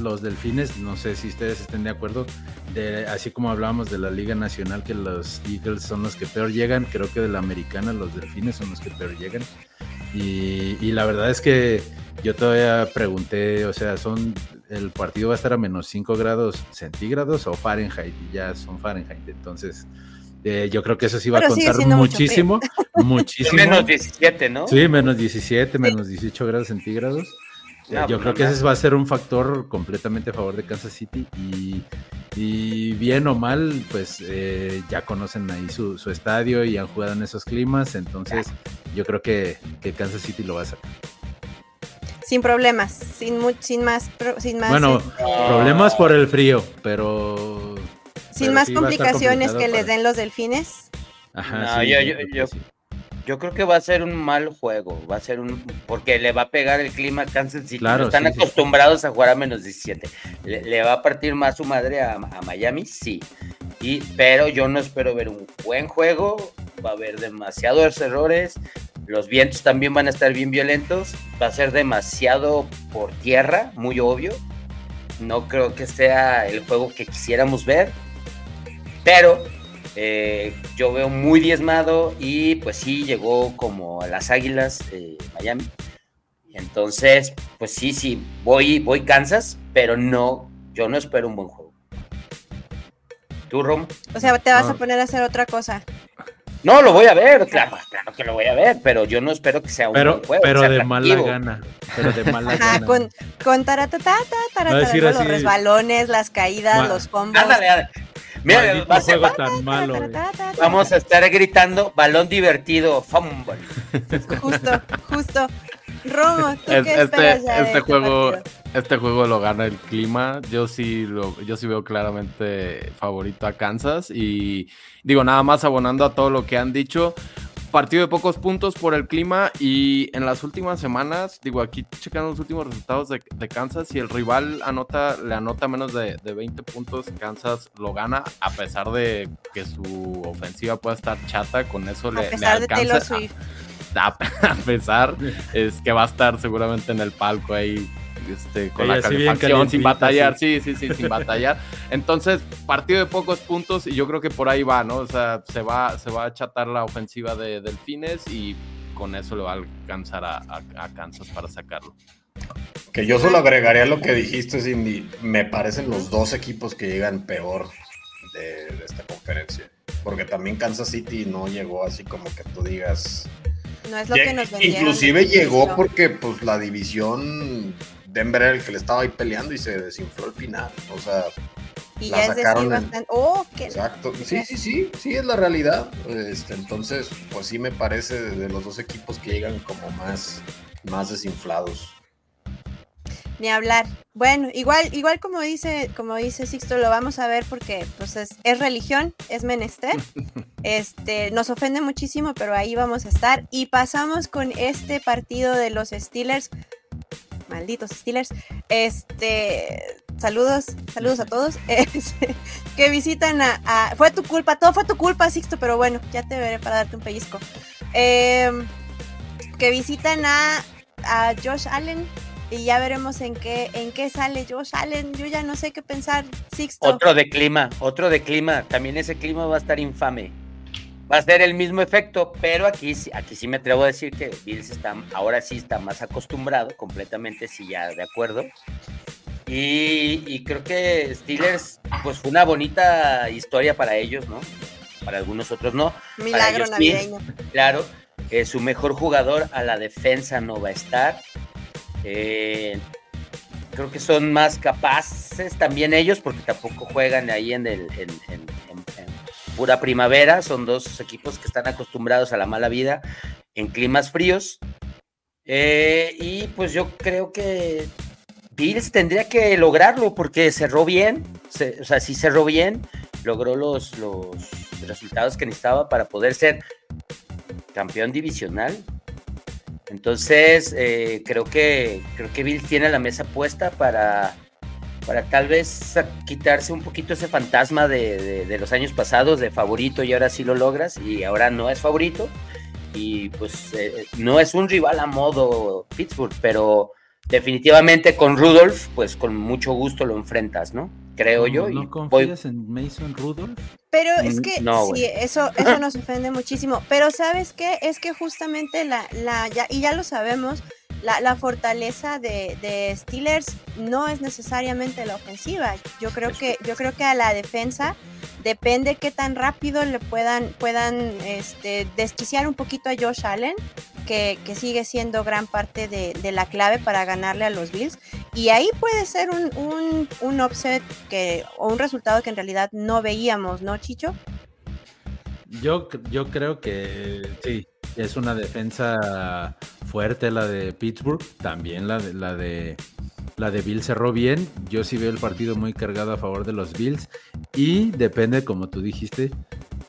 los delfines, no sé si ustedes estén de acuerdo, de, así como hablábamos de la Liga Nacional, que los Eagles son los que peor llegan, creo que de la Americana los delfines son los que peor llegan. Y, la verdad es que yo todavía pregunté, o sea, son el partido va a estar a menos 5 grados centígrados o Fahrenheit, y ya son Fahrenheit, entonces... Eh, yo creo que eso sí va a contar muchísimo, muchísimo. menos 17, ¿no? Sí, menos 17, menos 18 grados centígrados. Eh, yo creo que ese va a ser un factor completamente a favor de Kansas City y, bien o mal, pues eh, ya conocen ahí su, estadio y han jugado en esos climas, entonces yo creo que, Kansas City lo va a sacar. Sin problemas, sin, sin, más, sin más. Bueno, problemas por el frío, pero... Sin más complicaciones que les den los delfines. Ajá, yo, yo, yo creo que va a ser un mal juego, va a ser un porque le va a pegar el clima a Kansas City. Claro, están acostumbrados a jugar a menos 17. Le, va a partir más su madre a, Miami, sí. Y, pero yo no espero ver un buen juego, va a haber demasiados errores, los vientos también van a estar bien violentos, va a ser demasiado por tierra, muy obvio. No creo que sea el juego que quisiéramos ver, pero eh, yo veo muy diezmado y pues sí, llegó como a las Águilas de Miami. Entonces, pues sí, sí, voy, voy Kansas, pero no, yo no espero un buen juego. ¿Tú, Rom? O sea, te vas a poner a hacer otra cosa. No, lo voy a ver, claro, claro que lo voy a ver, pero yo no espero que sea un buen juego. Pero de mala gana. Pero de mala Ajá, Con, con taratata, taratata, los resbalones, las caídas, los combos. Ándale, Mira, va a tan malo. Vamos a estar gritando balón divertido, fumble. Justo, justo. Romo, ¿tú qué este, este, este juego, este juego lo gana el clima. Yo sí lo, yo sí veo claramente favorito a Kansas y digo nada más abonando a todo lo que han dicho partido de pocos puntos por el clima y en las últimas semanas, digo, aquí checando los últimos resultados de, Kansas, si el rival anota, le anota menos de, 20 puntos, Kansas lo gana, a pesar de que su ofensiva pueda estar chata, con eso le, le alcanza. A, a, pesar, es que va a estar seguramente en el palco ahí este, con la calefacción, sin batallar, sí. sí, sí, sin batallar. Entonces, partido de pocos puntos y yo creo que por ahí va, ¿no? O sea, se va, se va a chatar la ofensiva de Delfines y con eso le va a alcanzar a, a, Kansas para sacarlo. Que yo solo agregaría lo que dijiste, Cindy. Me parecen los dos equipos que llegan peor de, esta conferencia. Porque también Kansas City no llegó así como que tú digas. No es lo que nos Inclusive llegó porque pues la división Denver era el que le estaba ahí peleando y se desinfló al final. O sea, y ya sacaron es oh, Exacto. Sí, sí, sí, sí, es la realidad. Este, entonces, pues sí me parece de los dos equipos que llegan como más, más desinflados. Ni hablar. Bueno, igual, igual como dice, como dice Sixto, lo vamos a ver porque pues es, es religión, es menester. Este, nos ofende muchísimo, pero ahí vamos a estar. Y pasamos con este partido de los Steelers. Malditos Steelers. Este, saludos, saludos a todos. Este, que visitan a, Fue tu culpa, todo fue tu culpa, Sixto, pero bueno, ya te veré para darte un pellizco. Em, que visitan a, a Josh Allen y ya veremos en qué, en qué sale Josh Allen. Yo ya no sé qué pensar, Sixto. Otro de clima, otro de clima. También ese clima va a estar infame. Va a ser el mismo efecto, pero aquí, aquí sí me atrevo a decir que Bills está, ahora sí está más acostumbrado, completamente sí ya de acuerdo. Y, creo que Steelers, pues fue una bonita historia para ellos, ¿no? Para algunos otros no. Milagro navideño. claro, eh, su mejor jugador a la defensa no va a estar. Eh, creo que son más capaces también ellos, porque tampoco juegan ahí en, el, en, pura primavera. Son dos equipos que están acostumbrados a la mala vida en climas fríos. Eh, y pues yo creo que Bills tendría que lograrlo porque cerró bien. o sea, si cerró bien, logró los, los resultados que necesitaba para poder ser campeón divisional. Entonces, eh, creo que creo que Bill tiene la mesa puesta para, para tal vez quitarse un poquito ese fantasma de, los años pasados de favorito y ahora sí lo logras y ahora no es favorito. Y pues eh, no es un rival a modo Pittsburgh, pero definitivamente con Rudolph, pues con mucho gusto lo enfrentas, ¿no? creo yo. ¿No confías en Mason Rudolph? Pero es mm, que sí, eso, eso nos ofende muchísimo. Pero ¿sabes qué? Es que justamente la, la ya, y ya lo sabemos, la, la fortaleza de, de, Steelers no es necesariamente la ofensiva. Yo creo que, yo creo que a la defensa depende qué tan rápido le puedan, puedan este, desquiciar un poquito a Josh Allen que, sigue siendo gran parte de, la clave para ganarle a los Bills. Y ahí puede ser un, un, un offset que, o un resultado que en realidad no veíamos, ¿no, Chicho? Yo, yo creo que sí, es una defensa fuerte la de Pittsburgh, también la de, la de la de cerró bien. Yo sí veo el partido muy cargado a favor de los Bills. Y depende, como tú dijiste,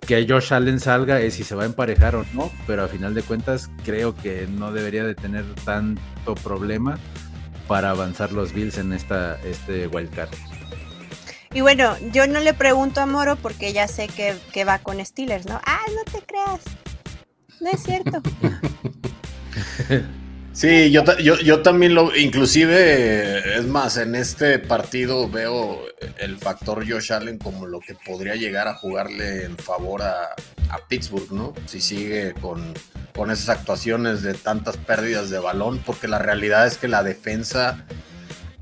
que Josh Allen salga es si se va a emparejar o no, pero a final de cuentas creo que no debería de tener tanto problema para avanzar los Bills en esta este wildcard. Y bueno, yo no le pregunto a Moro porque ya sé que, que va con Steelers, ¿no? Ah, no te creas. No es cierto. Sí, yo, yo, también lo, inclusive, es más, en este partido veo el factor Josh Allen como lo que podría llegar a jugarle en favor a, Pittsburgh, ¿no? Si sigue con, con esas actuaciones de tantas pérdidas de balón, porque la realidad es que la defensa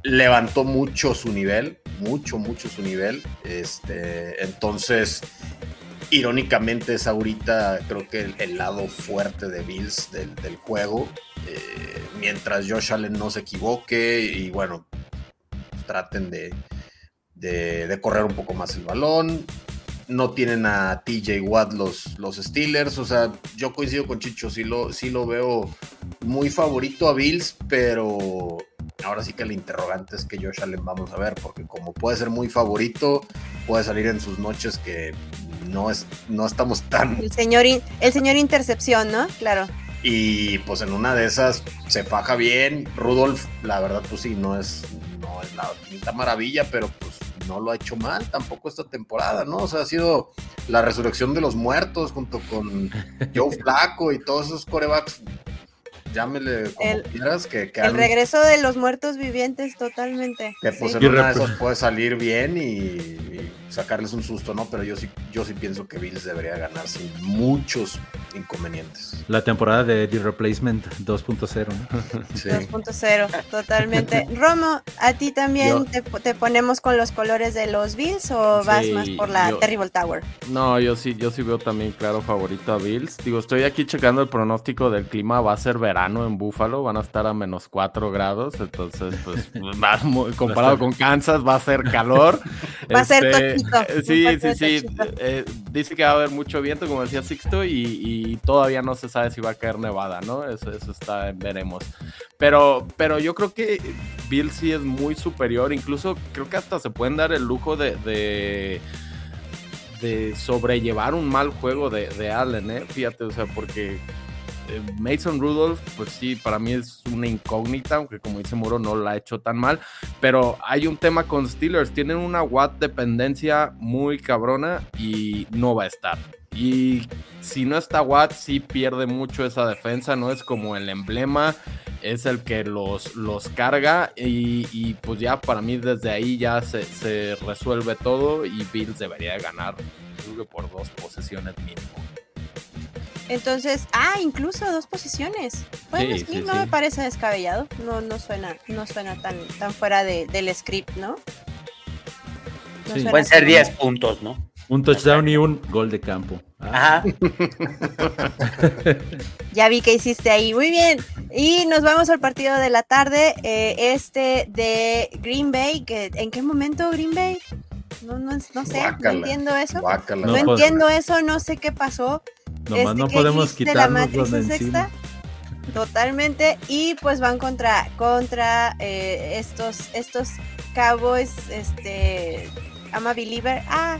levantó mucho su nivel, mucho, mucho su nivel. Este, entonces, irónicamente es ahorita creo que el, lado fuerte de Bills del, del juego eh, mientras Josh Allen no se equivoque y bueno, traten de, de, correr un poco más el balón. No tienen a TJ Watt los, los Steelers. O sea, yo coincido con Chicho, sí lo, sí lo veo muy favorito a Bills, pero ahora sí que el interrogante es que Josh Allen vamos a ver, porque como puede ser muy favorito, puede salir en sus noches que no, es, no estamos tan... El señor, el señor intercepción, ¿no? Claro. Y pues en una de esas se faja bien. Rudolf, la verdad, pues sí, no es, no es la quinta maravilla, pero pues no lo ha hecho mal tampoco esta temporada, ¿no? O sea, ha sido la resurrección de los muertos junto con Joe Flaco y todos esos corebacks. Llámele como quieras. Que, el regreso de los muertos vivientes, totalmente. Que pues en una de esas puede salir bien y sacarles un susto, ¿no? Pero yo sí, yo sí pienso que Bills debería ganar sin muchos inconvenientes. La temporada de The Replacement 2.0. ¿no? Sí. 2.0, totalmente. Romo, ¿a ti también te, te, ponemos con los colores de los Bills o vas más por la yo, Terrible Tower? No, yo sí, yo sí veo también claro favorito a Bills. Digo, estoy aquí checando el pronóstico del clima, va a ser verano en Búfalo, van a estar a menos 4 grados, entonces pues más comparado con Kansas va a ser calor. Va a ser este, toquito. Sí, sí, sí. Eh, dice que va a haber mucho viento, como decía Sixto, y, y, todavía no se sabe si va a caer nevada, ¿no? Eso, eso está, veremos. Pero, pero yo creo que Bill sí es muy superior, incluso creo que hasta se pueden dar el lujo de, de, de sobrellevar un mal juego de, de Allen, ¿eh? Fíjate, o sea, porque Mason Rudolph, pues sí, para mí es una incógnita, aunque como dice Muro no la ha hecho tan mal, pero hay un tema con Steelers, tienen una Watt dependencia muy cabrona y no va a estar. Y si no está Watt, sí pierde mucho esa defensa, no es como el emblema, es el que los, los carga y, y pues ya para mí desde ahí ya se, se resuelve todo y Bills debería ganar, creo que por dos posesiones mínimo. Entonces, ah, incluso dos posiciones. Bueno, sí, sí, no sí. me parece descabellado. No, no suena, no suena tan, tan fuera de, del script, ¿no? no Pueden ser 10 puntos, ¿no? Un touchdown y un gol de campo. Ajá. ya vi que hiciste ahí. Muy bien. Y nos vamos al partido de la tarde. Eh, este de Green Bay. Que, ¿En qué momento Green Bay? No, no, no sé, Guácala, no entiendo eso. guácala. No, No, pues- entiendo eso, no sé qué pasó. Nomás Este, no ¿qué podemos dijiste? la Matrix sexta. Totalmente. Y pues van contra, contra eh, estos, estos Cowboys, este, I'm a believer. Ah,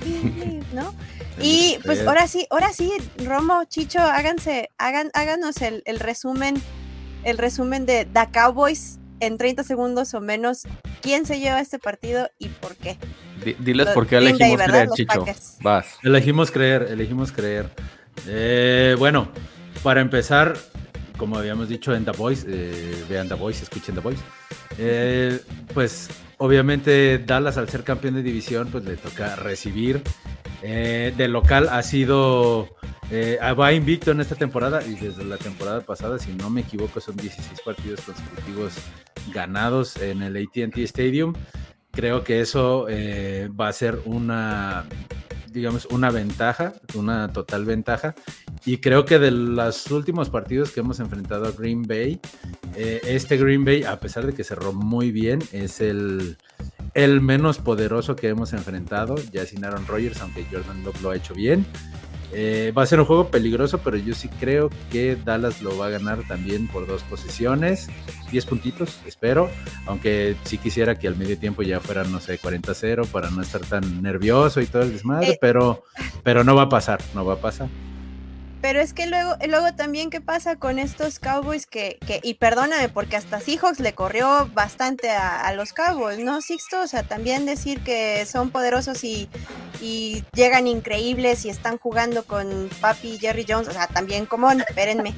believe, ¿no? Y pues Usted. ahora sí, ahora sí, Romo, Chicho, háganse, hagan, háganos el, el resumen, el resumen de The Cowboys en 30 segundos o menos. ¿Quién se lleva este partido y por qué? Di- diles Los por qué elegimos ¿verdad? creer, Chicho. Vas. Elegimos creer, elegimos creer. Eh, bueno, para empezar, como habíamos dicho en The Voice, eh, vean The Voice, escuchen The Voice. eh, pues obviamente Dallas al ser campeón de división, pues le toca recibir. Eh, de local ha sido, eh, va invicto en esta temporada y desde la temporada pasada, si no me equivoco, son 16 partidos consecutivos ganados en el ATT Stadium. Creo que eso eh, va a ser una, digamos, una ventaja, una total ventaja. Y creo que de los últimos partidos que hemos enfrentado a Green Bay, eh, este Green Bay, a pesar de que cerró muy bien, es el, el menos poderoso que hemos enfrentado, ya sin Aaron Rodgers, aunque Jordan Love lo ha hecho bien. Eh, va a ser un juego peligroso, pero yo sí creo que Dallas lo va a ganar también por dos posiciones, 10 puntitos, espero, aunque sí quisiera que al medio tiempo ya fuera, no sé, 40-0 para no estar tan nervioso y todo el desmadre, Eh. pero, pero no va a pasar, no va a pasar. Pero es que luego, luego también, ¿qué pasa con estos Cowboys que, que y perdóname, porque hasta Seahawks le corrió bastante a, a los Cowboys, ¿no, Sixto? O sea, también decir que son poderosos y, y llegan increíbles y están jugando con Papi y Jerry Jones, o sea, también, como, espérenme,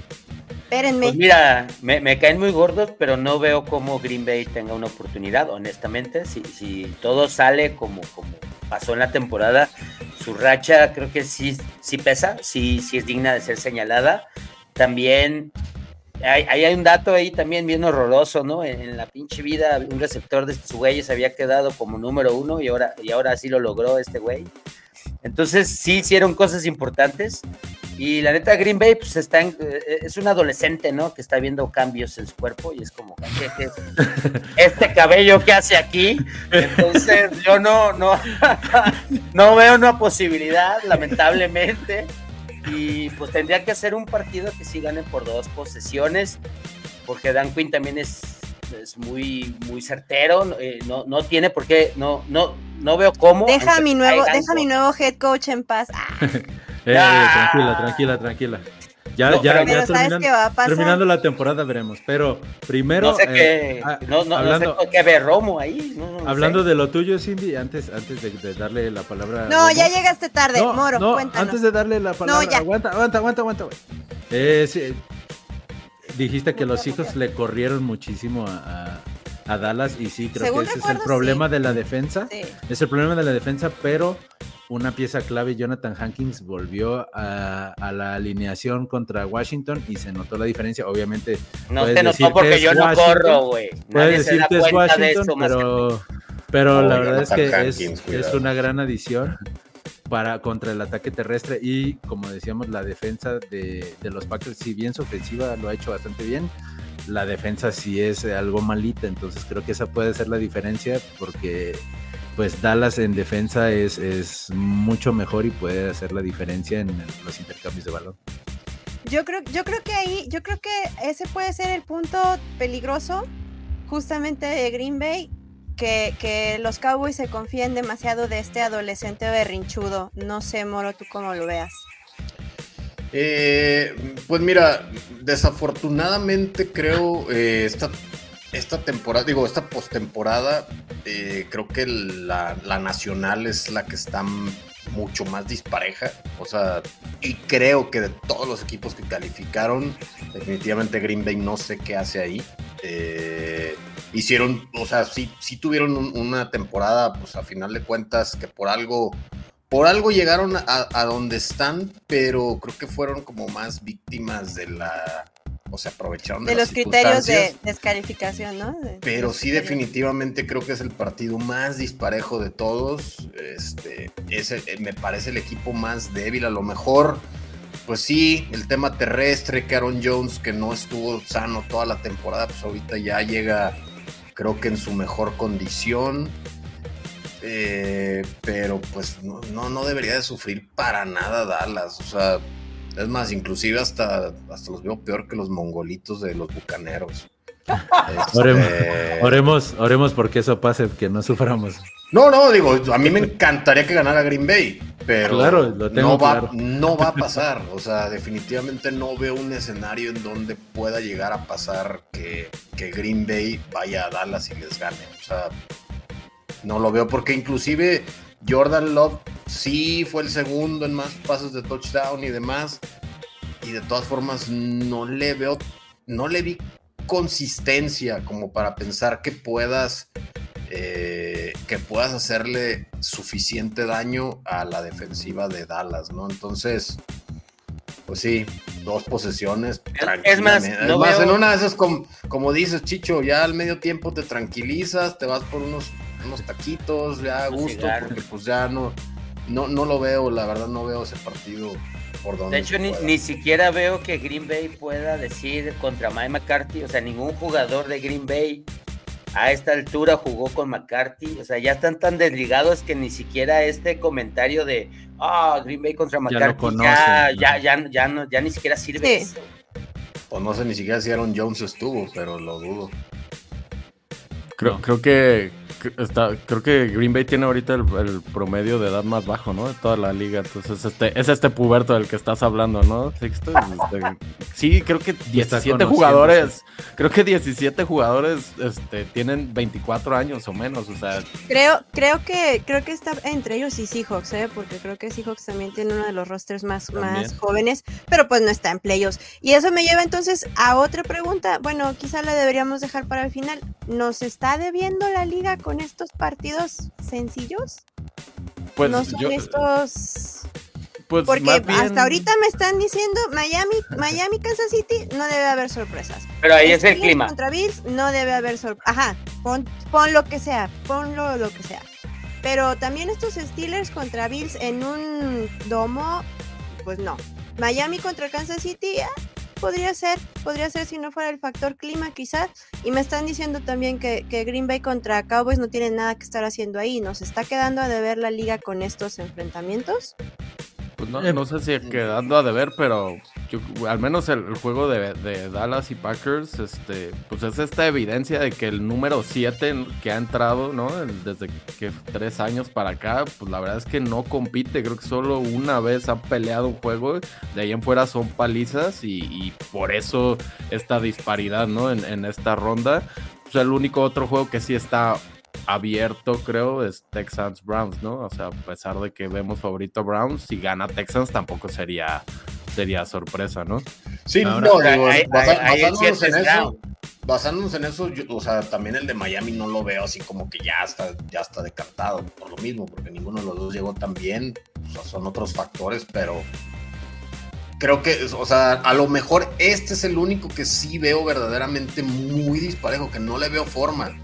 espérenme. Pues mira, me, me caen muy gordos, pero no veo cómo Green Bay tenga una oportunidad, honestamente. Si, si todo sale como, como pasó en la temporada, su racha creo que sí, sí pesa, sí, sí es digna de ser señalada. También hay, hay un dato ahí también bien horroroso, ¿no? En, en la pinche vida, un receptor de estos güeyes había quedado como número uno y ahora, y ahora sí lo logró este güey. Entonces sí hicieron cosas importantes. Y la neta, Green Bay pues, está en- eh, es un adolescente, ¿no? Que está viendo cambios en su cuerpo y es como, ¿qué, qué es este cabello que hace aquí? Entonces yo no, no, no veo una posibilidad, lamentablemente. Y pues tendría que ser un partido que sí gane por dos posesiones, porque Dan Quinn también es, es muy, muy certero, eh, no, no tiene por qué, no, no, no veo cómo. Deja mi nuevo, deja mi nuevo head coach en paz. Ah, Eh, Ah. tranquila, tranquila, tranquila. Ya, No, ya, ya Pero ¿sabes terminando, terminando la temporada veremos. Pero primero, No sé eh, qué, ah, no, no, hablando, no sé qué ve Romo ahí. no, no hablando sé. de lo tuyo, Cindy, antes, antes de, de darle la palabra. no, ya llegaste tarde, No, Moro, no, cuéntanos. antes de darle la palabra. ya. Aguanta, aguanta, aguanta, aguanta. güey. Eh, sí, dijiste que los hijos le corrieron muchísimo a, a- a Dallas y sí, creo que ese es el problema de la defensa. Es el problema de la defensa, pero una pieza clave, Jonathan Hankins volvió a, la alineación contra Washington y se notó la diferencia. Obviamente, no se notó porque yo no corro, güey. Puedes decir que es Washington, pero, pero la verdad es que es, una gran adición para contra el ataque terrestre y como decíamos la defensa de, de, los Packers si bien su ofensiva lo ha hecho bastante bien la defensa sí es algo malita entonces creo que esa puede ser la diferencia porque pues Dallas en defensa es, es mucho mejor y puede hacer la diferencia en los intercambios de balón. Yo creo, yo creo que ahí, yo creo que ese puede ser el punto peligroso justamente de Green Bay, que, que los Cowboys se confíen demasiado de este adolescente berrinchudo. No sé, Moro, tú cómo lo veas. Eh, pues mira, desafortunadamente creo eh, esta esta temporada, digo, esta postemporada, eh, creo que la, nacional es la que está mucho más dispareja. O sea, y creo que de todos los equipos que calificaron, definitivamente Green Bay no sé qué hace ahí. Eh, hicieron, o sea, sí, sí tuvieron una temporada, pues a final de cuentas, que por algo, por algo llegaron a, a donde están, pero creo que fueron como más víctimas de la se aprovecharon de, los criterios de descalificación, ¿no? pero sí, definitivamente creo que es el partido más disparejo de todos. Este, eh, me parece el equipo más débil, a lo mejor. Pues sí, el tema terrestre, que Aaron Jones, que no estuvo sano toda la temporada, pues ahorita ya llega, creo que en su mejor condición. Eh, pero pues no, no, no debería de sufrir para nada Dallas. O sea, es más, inclusive hasta, hasta los veo peor que los mongolitos de los bucaneros. Este, oremos, oremos, porque eso pase, que no suframos. No, no, digo, a mí me encantaría que ganara Green Bay, pero no, va, no va a pasar. O sea, definitivamente no veo un escenario en donde pueda llegar a pasar que, que Green Bay vaya a Dallas y les gane. O sea, no lo veo porque inclusive Jordan Love sí fue el segundo en más pasos de touchdown y demás. Y de todas formas no le veo, no le vi consistencia como para pensar que puedas, eh, que puedas hacerle suficiente daño a la defensiva de Dallas, ¿no? Entonces, pues sí, dos posesiones. Es más, en una de esas, como, como dices, Chicho, ya al medio tiempo te tranquilizas, te vas por unos unos taquitos, ya a gusto, porque pues ya no, no, no lo veo, la verdad no veo ese partido por donde. De hecho, ni, siquiera veo que Green Bay pueda decir contra Mike McCarthy, o sea, ningún jugador de Green Bay a esta altura jugó con McCarthy, o sea, ya están tan desligados que ni siquiera este comentario de, ah, Green Bay contra McCarthy, ya, ya, ya, ya, no, ya ni siquiera sirve eso. Pues no sé ni siquiera si Aaron Jones estuvo, pero lo dudo. Creo, creo que creo que Green Bay tiene ahorita el, promedio de edad más bajo, ¿no? De toda la liga. Entonces, este, es este puberto del que estás hablando, ¿no? Este, sí, creo que 17 jugadores, creo que 17 jugadores este, tienen 24 años o menos, o sea. Creo, creo que, creo que está entre ellos y Seahawks, ¿eh? Porque creo que Seahawks también tiene uno de los rosters más, más jóvenes, pero pues no está en playoffs. Y eso me lleva entonces a otra pregunta. Bueno, quizá la deberíamos dejar para el final. ¿Nos está debiendo la liga con estos partidos sencillos? Pues no son estos. Pues Porque hasta ahorita me están diciendo Miami, Miami, Kansas City, no debe haber sorpresas. Pero ahí es el clima. Contra Bills no debe haber sorpresas. Ajá, pon, lo que sea, ponlo lo que sea. Pero también estos Steelers contra Bills en un domo, pues no. Miami contra Kansas City, ah, podría ser, podría ser si no fuera el factor clima quizás. Y me están diciendo también que, que, Green Bay contra Cowboys no tiene nada que estar haciendo ahí. ¿Nos está quedando a deber la liga con estos enfrentamientos? Pues no, no sé si quedando a deber, pero al menos el, juego de, Dallas y Packers, este, pues es esta evidencia de que el número 7 que ha entrado, ¿no? desde que tres años para acá, pues la verdad es que no compite. Creo que solo una vez ha peleado un juego. De ahí en fuera son palizas y, por eso esta disparidad, ¿no? En, esta ronda. Pues el único otro juego que sí está abierto, creo, es Texans Browns, ¿no? O sea, a pesar de que vemos favorito Browns, si gana Texans tampoco sería sería sorpresa, ¿no? Sí, no, digo, basándonos en eso, basándonos en eso, o sea, también el de Miami no lo veo así como que ya está, ya está decantado por lo mismo, porque ninguno de los dos llegó tan bien. O sea, son otros factores, pero creo que, o sea, a lo mejor este es el único que sí veo verdaderamente muy disparejo, que no le veo forma.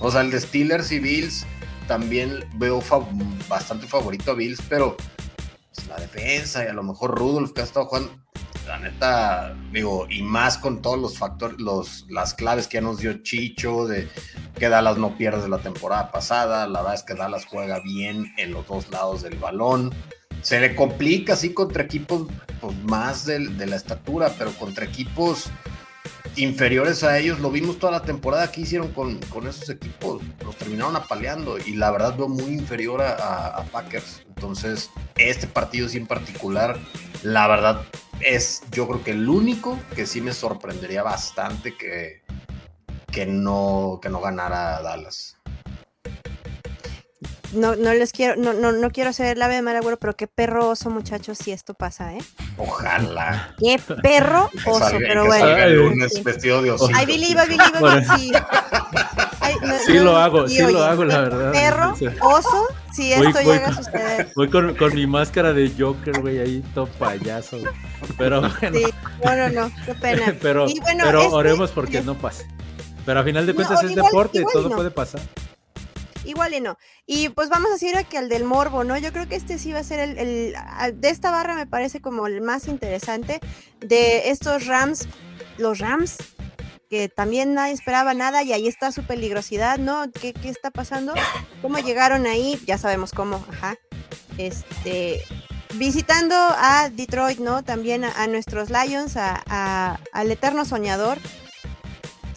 O sea, el de Steelers y Bills también veo bastante favorito a Bills, pero pues, la defensa y a lo mejor Rudolph que ha estado jugando, la neta, digo, y más con todos los factores, los, las claves que ya nos dio Chicho, de que Dallas no pierde la temporada pasada, la verdad es que Dallas juega bien en los dos lados del balón. Se le complica así contra equipos pues, más de la estatura, pero contra equipos inferiores a ellos. Lo vimos toda la temporada que hicieron con, esos equipos. Los terminaron apaleando y la verdad veo muy inferior a, Packers. Entonces, este partido sí en particular, la verdad es yo creo que el único que sí me sorprendería bastante que, que, no, que no ganara Dallas no, no les quiero, no, no, no quiero ser la ave de mal agüero, pero qué perro oso, muchachos, si esto pasa, ¿eh? Ojalá. Qué perro oso, pero bueno. vestido de oso. I believe, I believe, sí. sí lo hago, sí lo hago, la verdad. Perro, oso, si esto llega a suceder. Voy con, con, mi máscara de Joker, güey, ahí todo payaso. Pero bueno. Sí, no, no, qué pena. pero pero este oremos porque no pase. Pero a final de cuentas es deporte, todo puede pasar igual y no. Y pues vamos a decir que el del morbo, ¿no? Yo creo que este sí va a ser el, de esta barra me parece como el más interesante de estos Rams, los Rams, que también nadie esperaba nada y ahí está su peligrosidad, ¿no? ¿Qué, qué está pasando? ¿Cómo llegaron ahí? Ya sabemos cómo, ajá. Este, visitando a Detroit, ¿no? También a, nuestros Lions, a, al eterno soñador,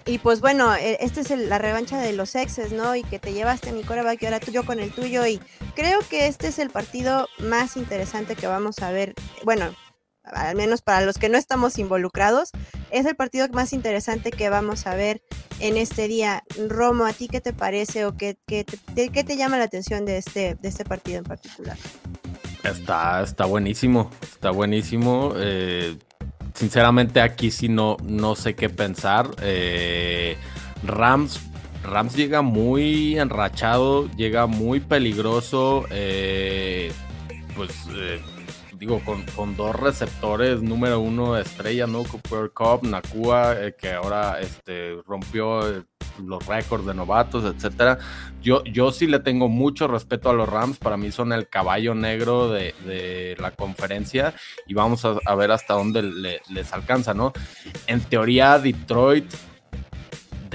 y pues bueno, e, esta es la revancha de los exes, ¿no? Y que te llevaste mi coreback y ahora tú con el tuyo. Y creo que este es el partido más interesante que vamos a ver. Bueno, al menos para los que no estamos involucrados, es el partido más interesante que vamos a ver en este día. Romo, ¿a ti qué te parece o qué, qué, te, qué te llama la atención de este, de este partido en particular? Está, está buenísimo, está buenísimo. Eh, sinceramente aquí sí no, no sé qué pensar. Eh, Rams, Rams llega muy enrachado, llega muy peligroso. Eh, pues eh, digo, con, dos receptores, número uno estrella, ¿no? Cooper Cup, Nakua, que ahora este, rompió los récords de novatos, etcétera. Yo, yo sí le tengo mucho respeto a los Rams, para mí son el caballo negro de, la conferencia y vamos a, ver hasta dónde les alcanza, ¿no? En teoría, Detroit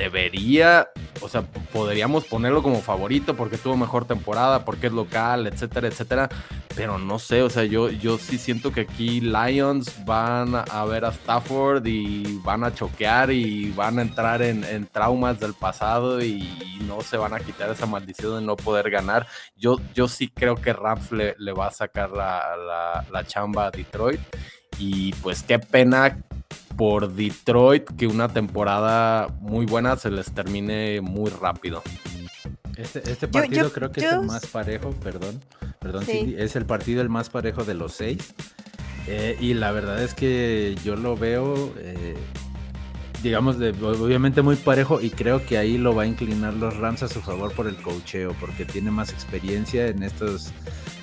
debería, o sea, podríamos ponerlo como favorito porque tuvo mejor temporada, porque es local, etcétera, etcétera. Pero no sé, o sea, yo, yo sí siento que aquí Lions van a ver a Stafford y van a choquear y van a entrar en, traumas del pasado y no se van a quitar esa maldición de no poder ganar. Yo, yo sí creo que Rams le, va a sacar la, la chamba a Detroit. Y pues qué pena por Detroit que una temporada muy buena se les termine muy rápido. Este, este partido creo que es el más parejo, perdón, perdón, sí. es el partido el más parejo de los seis. Eh, y la verdad es que yo lo veo, eh, digamos, de, obviamente muy parejo y creo que ahí lo va a inclinar los Rams a su favor por el cocheo, porque tiene más experiencia en estos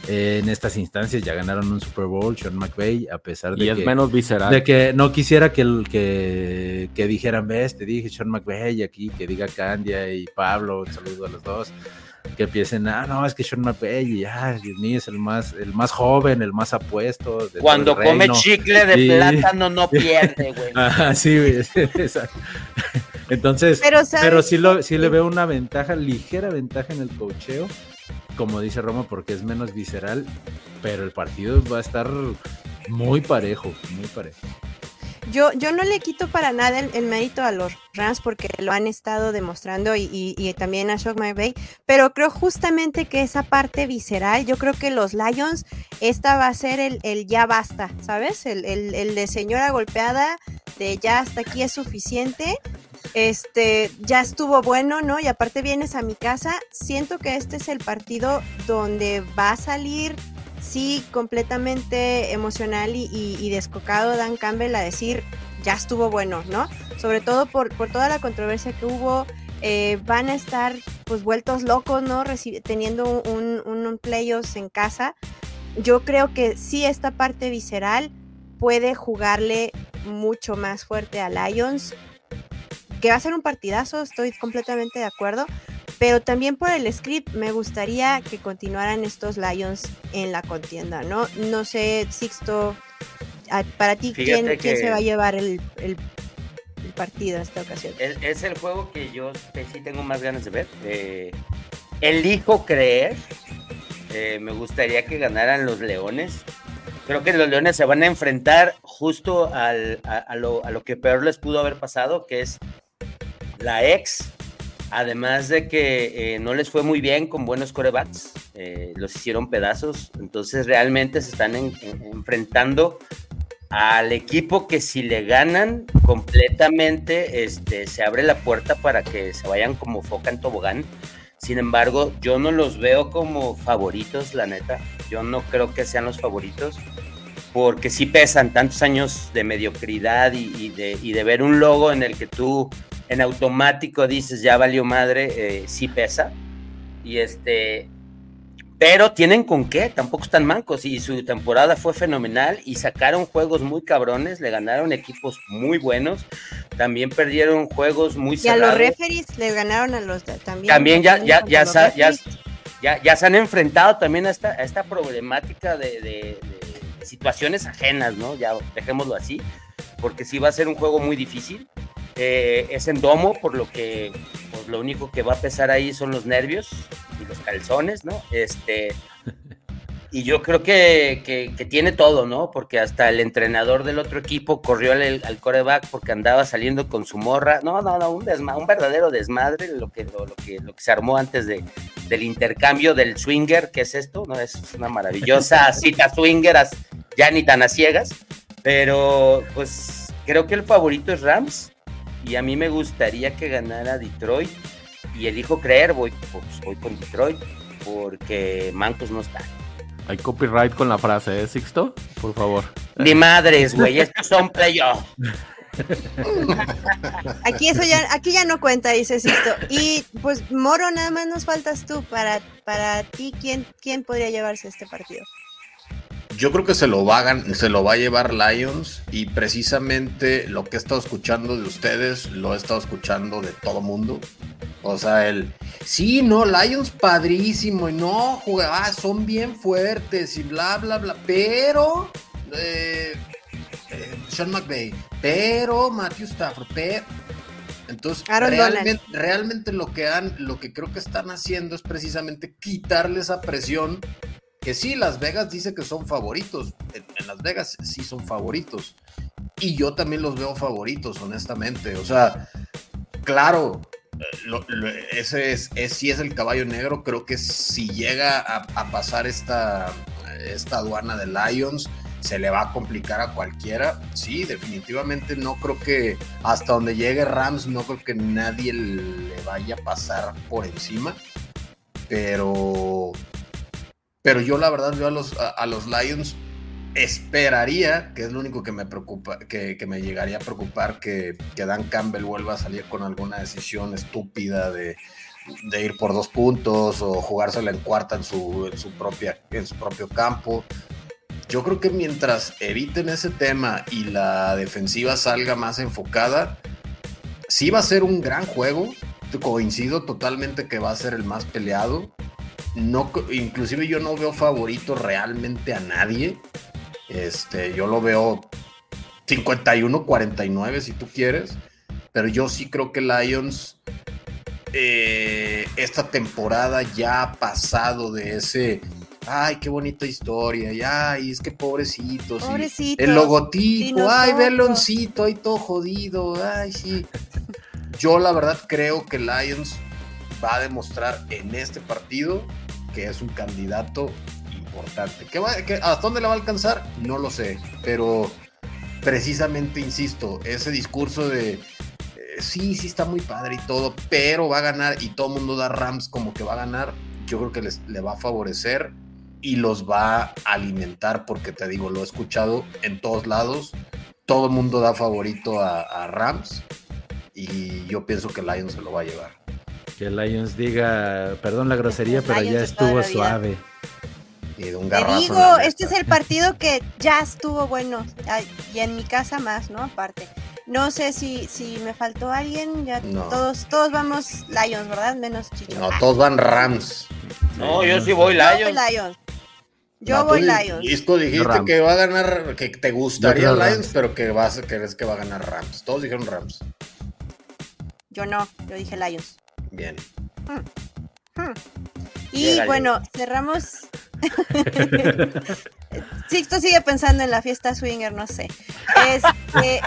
en estas instancias ya ganaron un Super Bowl, Sean McVay, a pesar de y es que, menos visceral. De que no quisiera que, que, que dijeran, ves, te dije Sean McVay aquí, que diga Candia y Pablo, un saludo a los dos, que empiecen, ah, no, es que Sean McVay, ya, Dios mío, es el más, el más joven, el más apuesto. Cuando come chicle de plátano no pierde, güey. Ajá, sí, güey, exacto. Entonces, pero, pero sí, lo, sí le veo una ventaja, ligera ventaja en el cocheo como dice Roma, porque es menos visceral, pero el partido va a estar muy parejo, muy parejo. Yo, yo no le quito para nada el, mérito a los Rams porque lo han estado demostrando y, también a Shock My Bay, pero creo justamente que esa parte visceral, yo creo que los Lions, esta va a ser el, ya basta, ¿sabes? El, el, de señora golpeada, de ya hasta aquí es suficiente este, ya estuvo bueno, ¿no? Y aparte vienes a mi casa, siento que este es el partido donde va a salir, sí, completamente emocional y, descocado Dan Campbell a decir, ya estuvo bueno, ¿no? Sobre todo por, toda la controversia que hubo, eh, van a estar pues vueltos locos, ¿no? teniendo un, un, playoffs en casa. Yo creo que sí esta parte visceral puede jugarle mucho más fuerte a Lions, que va a ser un partidazo, estoy completamente de acuerdo, pero también por el script me gustaría que continuaran estos Lions en la contienda, ¿no? No sé, Sixto, para ti, ¿quién, se va a llevar el, partido en esta ocasión? Es, el juego que yo sí tengo más ganas de ver. Eh, elijo creer, eh, me gustaría que ganaran los Leones. Creo que los Leones se van a enfrentar justo a, lo, a lo que peor les pudo haber pasado, que es la ex Además de que eh, no les fue muy bien con buenos corebacks, eh, los hicieron pedazos, entonces realmente se están enfrentando al equipo que si le ganan completamente, este, se abre la puerta para que se vayan como foca en tobogán. Sin embargo, yo no los veo como favoritos, la neta. Yo no creo que sean los favoritos, porque sí pesan tantos años de mediocridad y de ver un logo en el que tú en automático dices, ya valió madre, eh, sí pesa. Y este, pero tienen con qué, tampoco están mancos y su temporada fue fenomenal y sacaron juegos muy cabrones, le ganaron equipos muy buenos, también perdieron juegos muy cerrados. Y a los referees le ganaron a los también. También ya, ya, ya, ya, ya, se han enfrentado también a esta, esta problemática de, de, situaciones ajenas, ¿no? Ya dejémoslo así, porque sí va a ser un juego muy difícil. Eh, es en domo, por lo que pues, lo único que va a pesar ahí son los nervios y los calzones, ¿no? Este, y yo creo que, que, tiene todo, ¿no? Porque hasta el entrenador del otro equipo corrió al, al coreback porque andaba saliendo con su morra. No, no, no, un, un verdadero desmadre lo que, lo, que, lo que se armó antes de, del intercambio del swinger, que es esto, ¿no? Es una maravillosa cita swinger, ya ni tan a ciegas, pero pues creo que el favorito es Rams y a mí me gustaría que ganara Detroit y elijo creer, voy, pues, voy con Detroit porque Mancos no está. Hay copyright con la frase, ¿eh, Sixto? Por favor. Ni madres, güey, estos son playoffs. Aquí eso ya, aquí ya no cuenta, dice Sixto. Y pues Moro, nada más nos faltas tú. Para, para ti, ¿quién, ¿quién podría llevarse este partido? Yo creo que se lo, va a, se lo va a llevar Lions y precisamente lo que he estado escuchando de ustedes lo he estado escuchando de todo mundo. O sea, el, sí, no, Lions padrísimo y no, ah, son bien fuertes y bla, bla, bla, pero eh, eh, Sean McVay, pero Matthew Stafford, pero... Entonces, realmente, realmente, lo que han, lo que creo que están haciendo es precisamente quitarle esa presión que sí, Las Vegas dice que son favoritos. En, Las Vegas sí son favoritos. Y yo también los veo favoritos, honestamente. O sea, claro, ese es, sí es el caballo negro. Creo que si llega a, pasar esta, esta aduana de Lions, se le va a complicar a cualquiera. Sí, definitivamente no creo que hasta donde llegue Rams, no creo que nadie le vaya a pasar por encima. Pero pero yo la verdad veo a los, a, los Lions, esperaría, que es lo único que me preocupa, que, me llegaría a preocupar, que, que, Dan Campbell vuelva a salir con alguna decisión estúpida de, ir por dos puntos o jugársela en cuarta en su, en su, propia, en su propio campo. Yo creo que mientras eviten ese tema y la defensiva salga más enfocada, sí va a ser un gran juego. Coincido totalmente que va a ser el más peleado no, inclusive yo no veo favorito realmente a nadie. Este, yo lo veo 51-49 si tú quieres, pero yo sí creo que Lions eh, esta temporada ya ha pasado de ese ay, qué bonita historia, y ay, es que pobrecitos, el logotipo, ay, ve el loncito, ahí todo jodido, ay, sí. Yo la verdad creo que Lions va a demostrar en este partido que es un candidato importante. ¿Qué va, ¿Hasta dónde le va a alcanzar? No lo sé, pero precisamente, insisto, ese discurso de eh, sí, sí está muy padre y todo, pero va a ganar y todo el mundo da Rams como que va a ganar, yo creo que les, le va a favorecer y los va a alimentar porque te digo, lo he escuchado en todos lados todo el mundo da favorito a, Rams y yo pienso que Lions se lo va a llevar. Que Lions diga, perdón la grosería, pero ya estuvo suave. Y de un Te digo, este es el partido que ya estuvo bueno. y en mi casa más, ¿no? Aparte. No sé si, si me faltó alguien. Ya todos, todos vamos Lions, ¿verdad? Menos Chicho. No, todos van Rams. No, yo sí voy Lions. Yo voy Lions. Yo voy Lions. Listo, dijiste que va a ganar, que te gustaría Lions, pero que vas, crees que va a ganar Rams. Todos dijeron Rams. Yo no, yo dije Lions. Bien. Hmm. Hmm. Y bueno, cerramos. Sixto sigue pensando en la fiesta swinger, no sé. Este,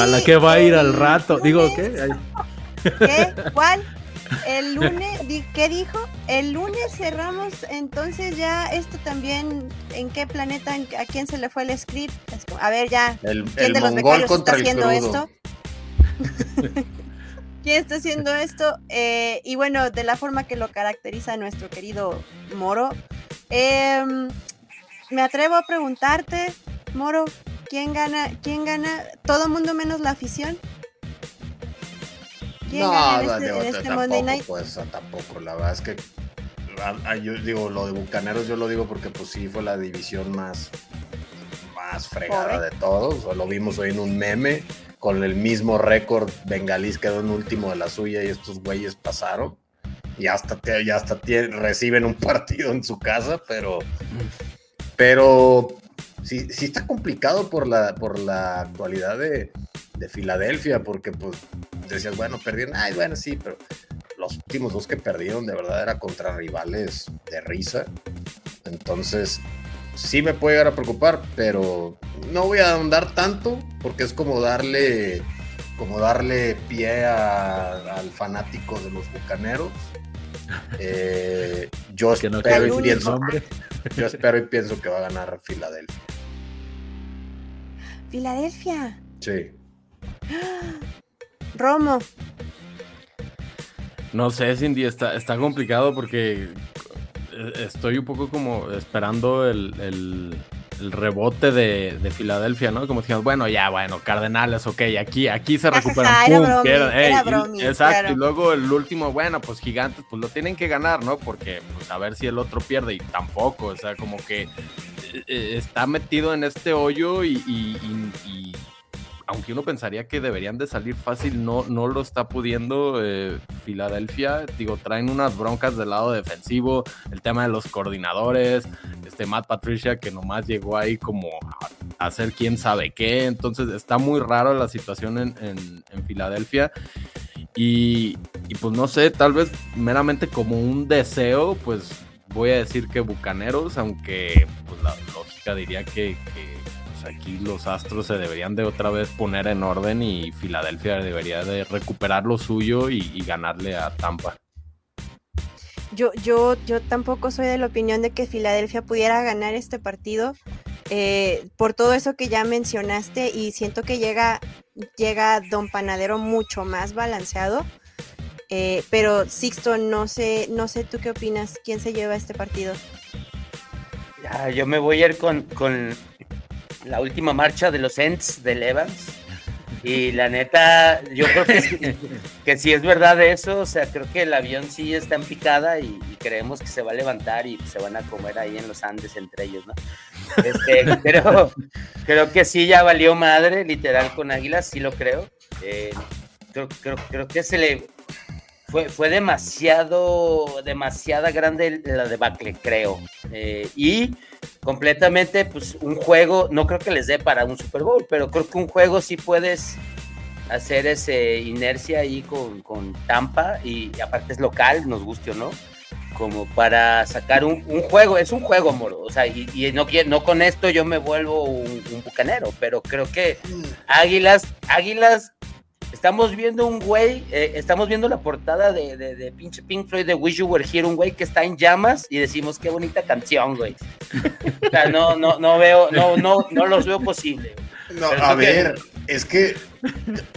a la que va a ir al rato. Digo, ¿qué? ¿Qué? ¿Cuál? El lunes, ¿qué dijo? El lunes cerramos, entonces ya esto también, ¿en qué planeta, a quién se le fue el script? A ver ya, el, ¿quién de los becarios está haciendo esto? ¿Quién está haciendo esto? Eh, y bueno, de la forma que lo caracteriza nuestro querido Moro, em, me atrevo a preguntarte, Moro, ¿quién gana? ¿Quién gana? ¿Todo mundo menos la afición? ¿Quién no, gana en este, este Monday Night? Pues tampoco, la verdad es que yo digo, lo de Bucaneros yo lo digo porque pues sí fue la división más, más fregada de todos, lo vimos hoy en un meme, con el mismo récord, Bengalís quedó en último de la suya y estos güeyes pasaron. Y hasta, ya hasta reciben un partido en su casa, pero, pero sí, sí está complicado por la, por la actualidad de, de Filadelfia, porque pues decías, bueno, perdieron, ay, bueno, sí, pero los últimos dos que perdieron de verdad era contra rivales de risa. Entonces, sí me puede llegar a preocupar, pero no voy a ahondar tanto porque es como darle como darle pie al fanático de los bucaneros. Eh, yo, espero y pienso, yo espero y pienso que va a ganar Filadelfia. Filadelfia. Sí. Romo. No sé, Cindy, está, está complicado porque estoy un poco como esperando el, rebote de, Filadelfia, ¿no? Como decíamos, bueno, ya, bueno, Cardenales, ok, aquí, aquí se recuperan. exacto, y luego el último, bueno, pues Gigantes, pues lo tienen que ganar, ¿no? Porque, pues a ver si el otro pierde y tampoco, o sea, como que eh, eh, está metido en este hoyo y aunque uno pensaría que deberían de salir fácil, no, no lo está pudiendo eh, Filadelfia. Digo, traen unas broncas del lado defensivo, el tema de los coordinadores, este Matt Patricia que nomás llegó ahí como a, hacer quién sabe qué. Entonces está muy raro la situación en, Filadelfia. Y, pues no sé, tal vez meramente como un deseo, pues voy a decir que Bucaneros, aunque pues la lógica diría que pues, aquí los Astros se deberían de otra vez poner en orden y Filadelfia debería de recuperar lo suyo y, ganarle a Tampa. Yo, yo, yo tampoco soy de la opinión de que Filadelfia pudiera ganar este partido. Eh, por todo eso que ya mencionaste y siento que llega, llega Don Panadero mucho más balanceado. Eh, pero Sixto, no sé, no sé tú qué opinas, quién se lleva este partido. yo me voy a ir con, con la última marcha de los Ents del Evans. Y la neta, yo creo que, que si es verdad eso, o sea, creo que el avión sí está en picada y, creemos que se va a levantar y se van a comer ahí en los Andes entre ellos, ¿no? Este, pero creo que sí ya valió madre, literal, con Águilas, sí lo creo. Eh, creo, creo, creo que se le, fue, fue demasiado, demasiada grande la debacle, creo. Eh, y completamente, pues un juego, no creo que les dé para un Super Bowl, pero creo que un juego sí puedes hacer ese inercia ahí con, con Tampa y, aparte es local, nos guste o no, como para sacar un, un, juego, es un juego, moro, o sea, y, y no, no con esto yo me vuelvo un, un bucanero, pero creo que mm. Águilas, Águilas Estamos viendo un güey, eh, estamos viendo la portada de, de, pinche Pink Floyd de Wish You Were Here, un güey que está en llamas y decimos qué bonita canción, güey. o sea, no, no, no veo, no, no, no los veo posible. No, a ver, es que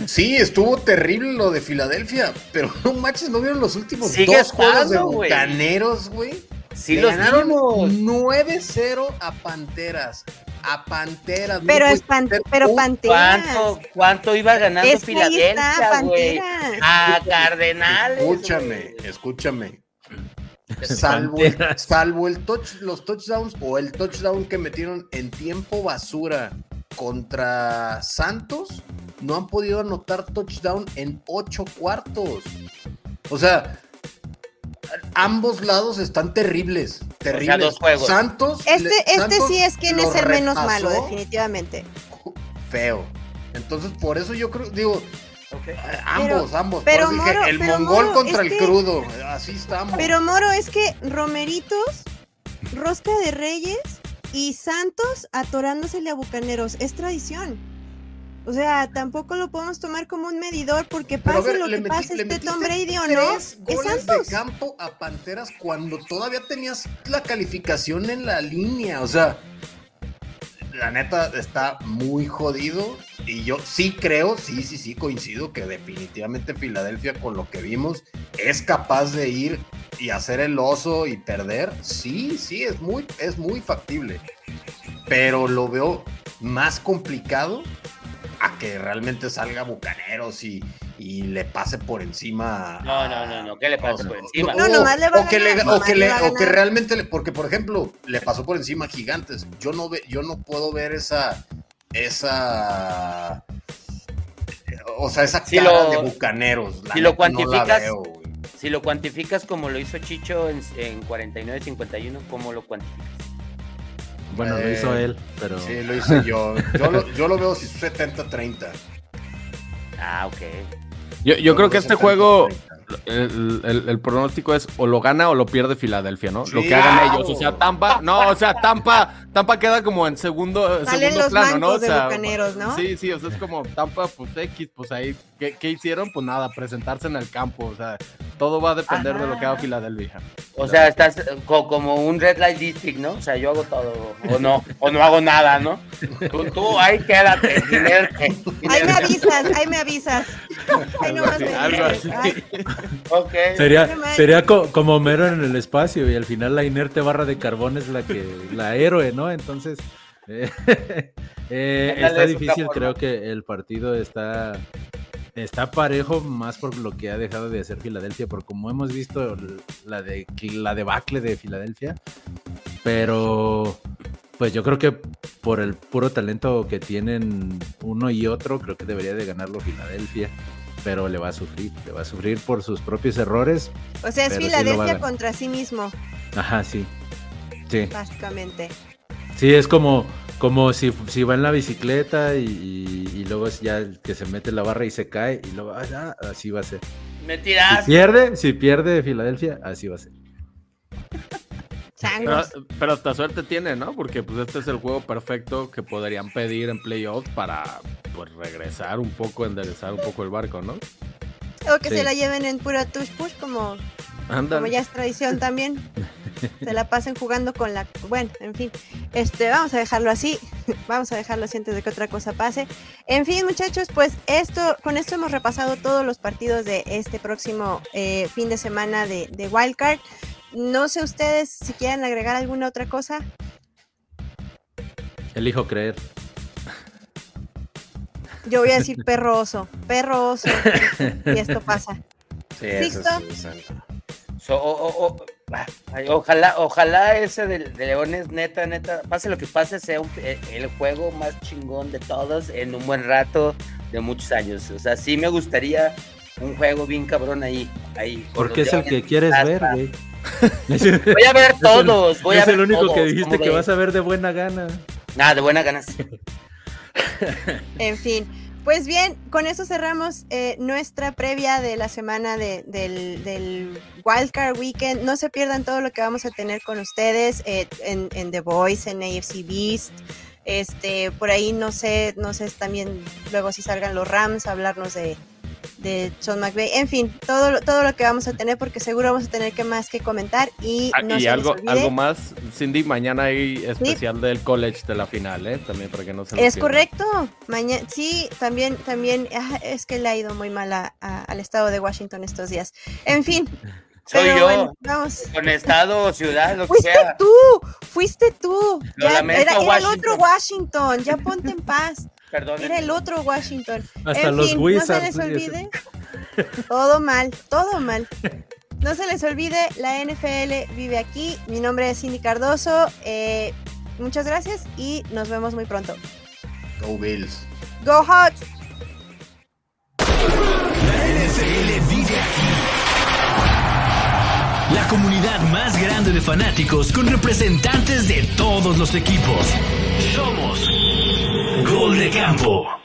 sí, estuvo terrible lo de Filadelfia, pero no manches, ¿no vieron los últimos dos juegos de Bucaneros, güey? Sí, los ganaron 9-0 a Panteras. A Panteras. Pero, es pan, pero Panteras. ¿Cuánto, ¿Cuánto iba ganando Filadelfia, güey? A Cardenales. Escúchame, escúchame. Salvo, salvo el touch, los touchdowns o el touchdown que metieron en tiempo basura contra Santos, no han podido anotar touchdown en ocho cuartos. O sea, ambos lados están terribles. Terribles. Santos. Este, este sí es quien es el menos malo, definitivamente. Feo. Entonces, por eso yo creo, digo, Ambos, ambos. Pero el mongol contra el crudo. Así estamos. Pero Moro, es que Romeritos, Rosca de Reyes y Santos atorándosele a Bucaneros. Es tradición. O sea, tampoco lo podemos tomar como un medidor porque pase lo que pase, este Tom Brady o no. Es de campo a Panteras cuando todavía tenías la calificación en la línea. O sea, la neta está muy jodido. Y yo sí creo, sí, sí, sí, coincido que definitivamente Filadelfia con lo que vimos es capaz de ir y hacer el oso y perder. Sí, sí, es muy, es muy factible. Pero lo veo más complicado a que realmente salga Bucaneros y, y le pase por encima. No, no, no, no, que le pase por encima. No, nomás le va o, que, o, que, le, o que realmente, le, porque por ejemplo, le pasó por encima a Gigantes. Yo no, ve, yo no puedo ver esa, esa, o sea, esa si cara de Bucaneros. si lo cuantificas, si lo cuantificas como lo hizo Chicho en, en 49-51, ¿cómo lo cuantificas? Bueno, lo hizo eh, él, pero. Sí, lo hice yo. Yo lo, yo lo veo 70-30. Ah, ok. Yo, yo creo que este juego, el, el, pronóstico es o lo gana o lo pierde Filadelfia, ¿no? lo que hagan ellos. O sea, Tampa, no, o sea, Tampa, Tampa queda como en segundo, segundo plano, ¿no? O sea, ¿no? Sí, sí, o sea, es como Tampa, pues X, pues ahí, ¿qué, ¿qué, hicieron? Pues nada, presentarse en el campo, o sea, todo va a depender de lo que haga Filadelfia. O sea, estás como un red light district, ¿no? O sea, yo hago todo, o no, o no hago nada, ¿no? Tú, tú ahí quédate, inerte, Ahí me avisas, ahí me avisas. Ahí nomás sí, algo así. Okay. Sería, sería como Mero en el espacio y al final la inerte barra de carbón es la que la héroe, ¿no? Entonces eh, eh, está difícil, creo que el partido está está parejo más por lo que ha dejado de hacer Filadelfia, por como hemos visto la de la debacle de Filadelfia, pero pues yo creo que por el puro talento que tienen uno y otro, creo que debería de ganarlo Filadelfia pero le va a sufrir, le va a sufrir por sus propios errores. O sea, es Filadelfia contra sí mismo. Ajá, sí. Sí. Básicamente. Sí, es como, como si, si va en la bicicleta y, luego es ya el que se mete la barra y se cae y luego ah, así va a ser. Me tiras. Si pierde, si pierde Filadelfia, así va a ser. Pero, hasta suerte tiene, ¿no? Porque pues este es el juego perfecto que podrían pedir en playoffs para pues regresar un poco, enderezar un poco el barco, ¿no? O que se la lleven en pura touch push como, como ya es tradición también. se la pasen jugando con la... Bueno, en fin, este, vamos a dejarlo así, vamos a dejarlo así antes de que otra cosa pase. En fin, muchachos, pues esto, con esto hemos repasado todos los partidos de este próximo eh, fin de semana de, de Wildcard. No sé ustedes si quieren agregar alguna otra cosa. Elijo creer. Yo voy a decir perro oso, perro oso. y esto pasa. Sí, ojalá, ojalá ese de, Leones, neta, neta, pase lo que pase, sea eh, el juego más chingón de todos en un buen rato de muchos años. O sea, sí me gustaría un juego bien cabrón ahí. ahí Porque es el que quieres ver, güey. Voy a ver todos. Voy es a ver el único que dijiste que vas a ver de buena gana. Nada, de buena gana. en fin. Pues bien, con eso cerramos eh, nuestra previa de la semana del, del, Wildcard Weekend. No se pierdan todo lo que vamos a tener con ustedes eh, en, en, The Voice, en AFC Beast. Este, por ahí no sé, no sé también luego si salgan los Rams a hablarnos de, de Sean McVay. En fin, todo, todo lo que vamos a tener, porque seguro vamos a tener que más que comentar. Y, ah, no algo, algo más, Cindy, mañana hay especial del college de la final, ¿eh? También para que no se Es correcto. Mañana, sí, también, también, ah, es que le ha ido muy mal al estado de Washington estos días. En fin. Soy Pero yo. bueno, vamos. Con estado o ciudad, lo que Fuiste sea. tú, fuiste tú. Lo Ya, lamento, era, era el otro Washington, ya ponte en paz. Perdón. Era el otro Washington. Hasta en los fin, Wizards, no se les olvide. Todo mal, todo mal. No se les olvide, la NFL vive aquí. Mi nombre es Cindy Cardoso. eh, muchas gracias y nos vemos muy pronto. Go Bills. Go Hawks. La NFL vive aquí. La comunidad más grande de fanáticos con representantes de todos los equipos. Somos Gol de Campo.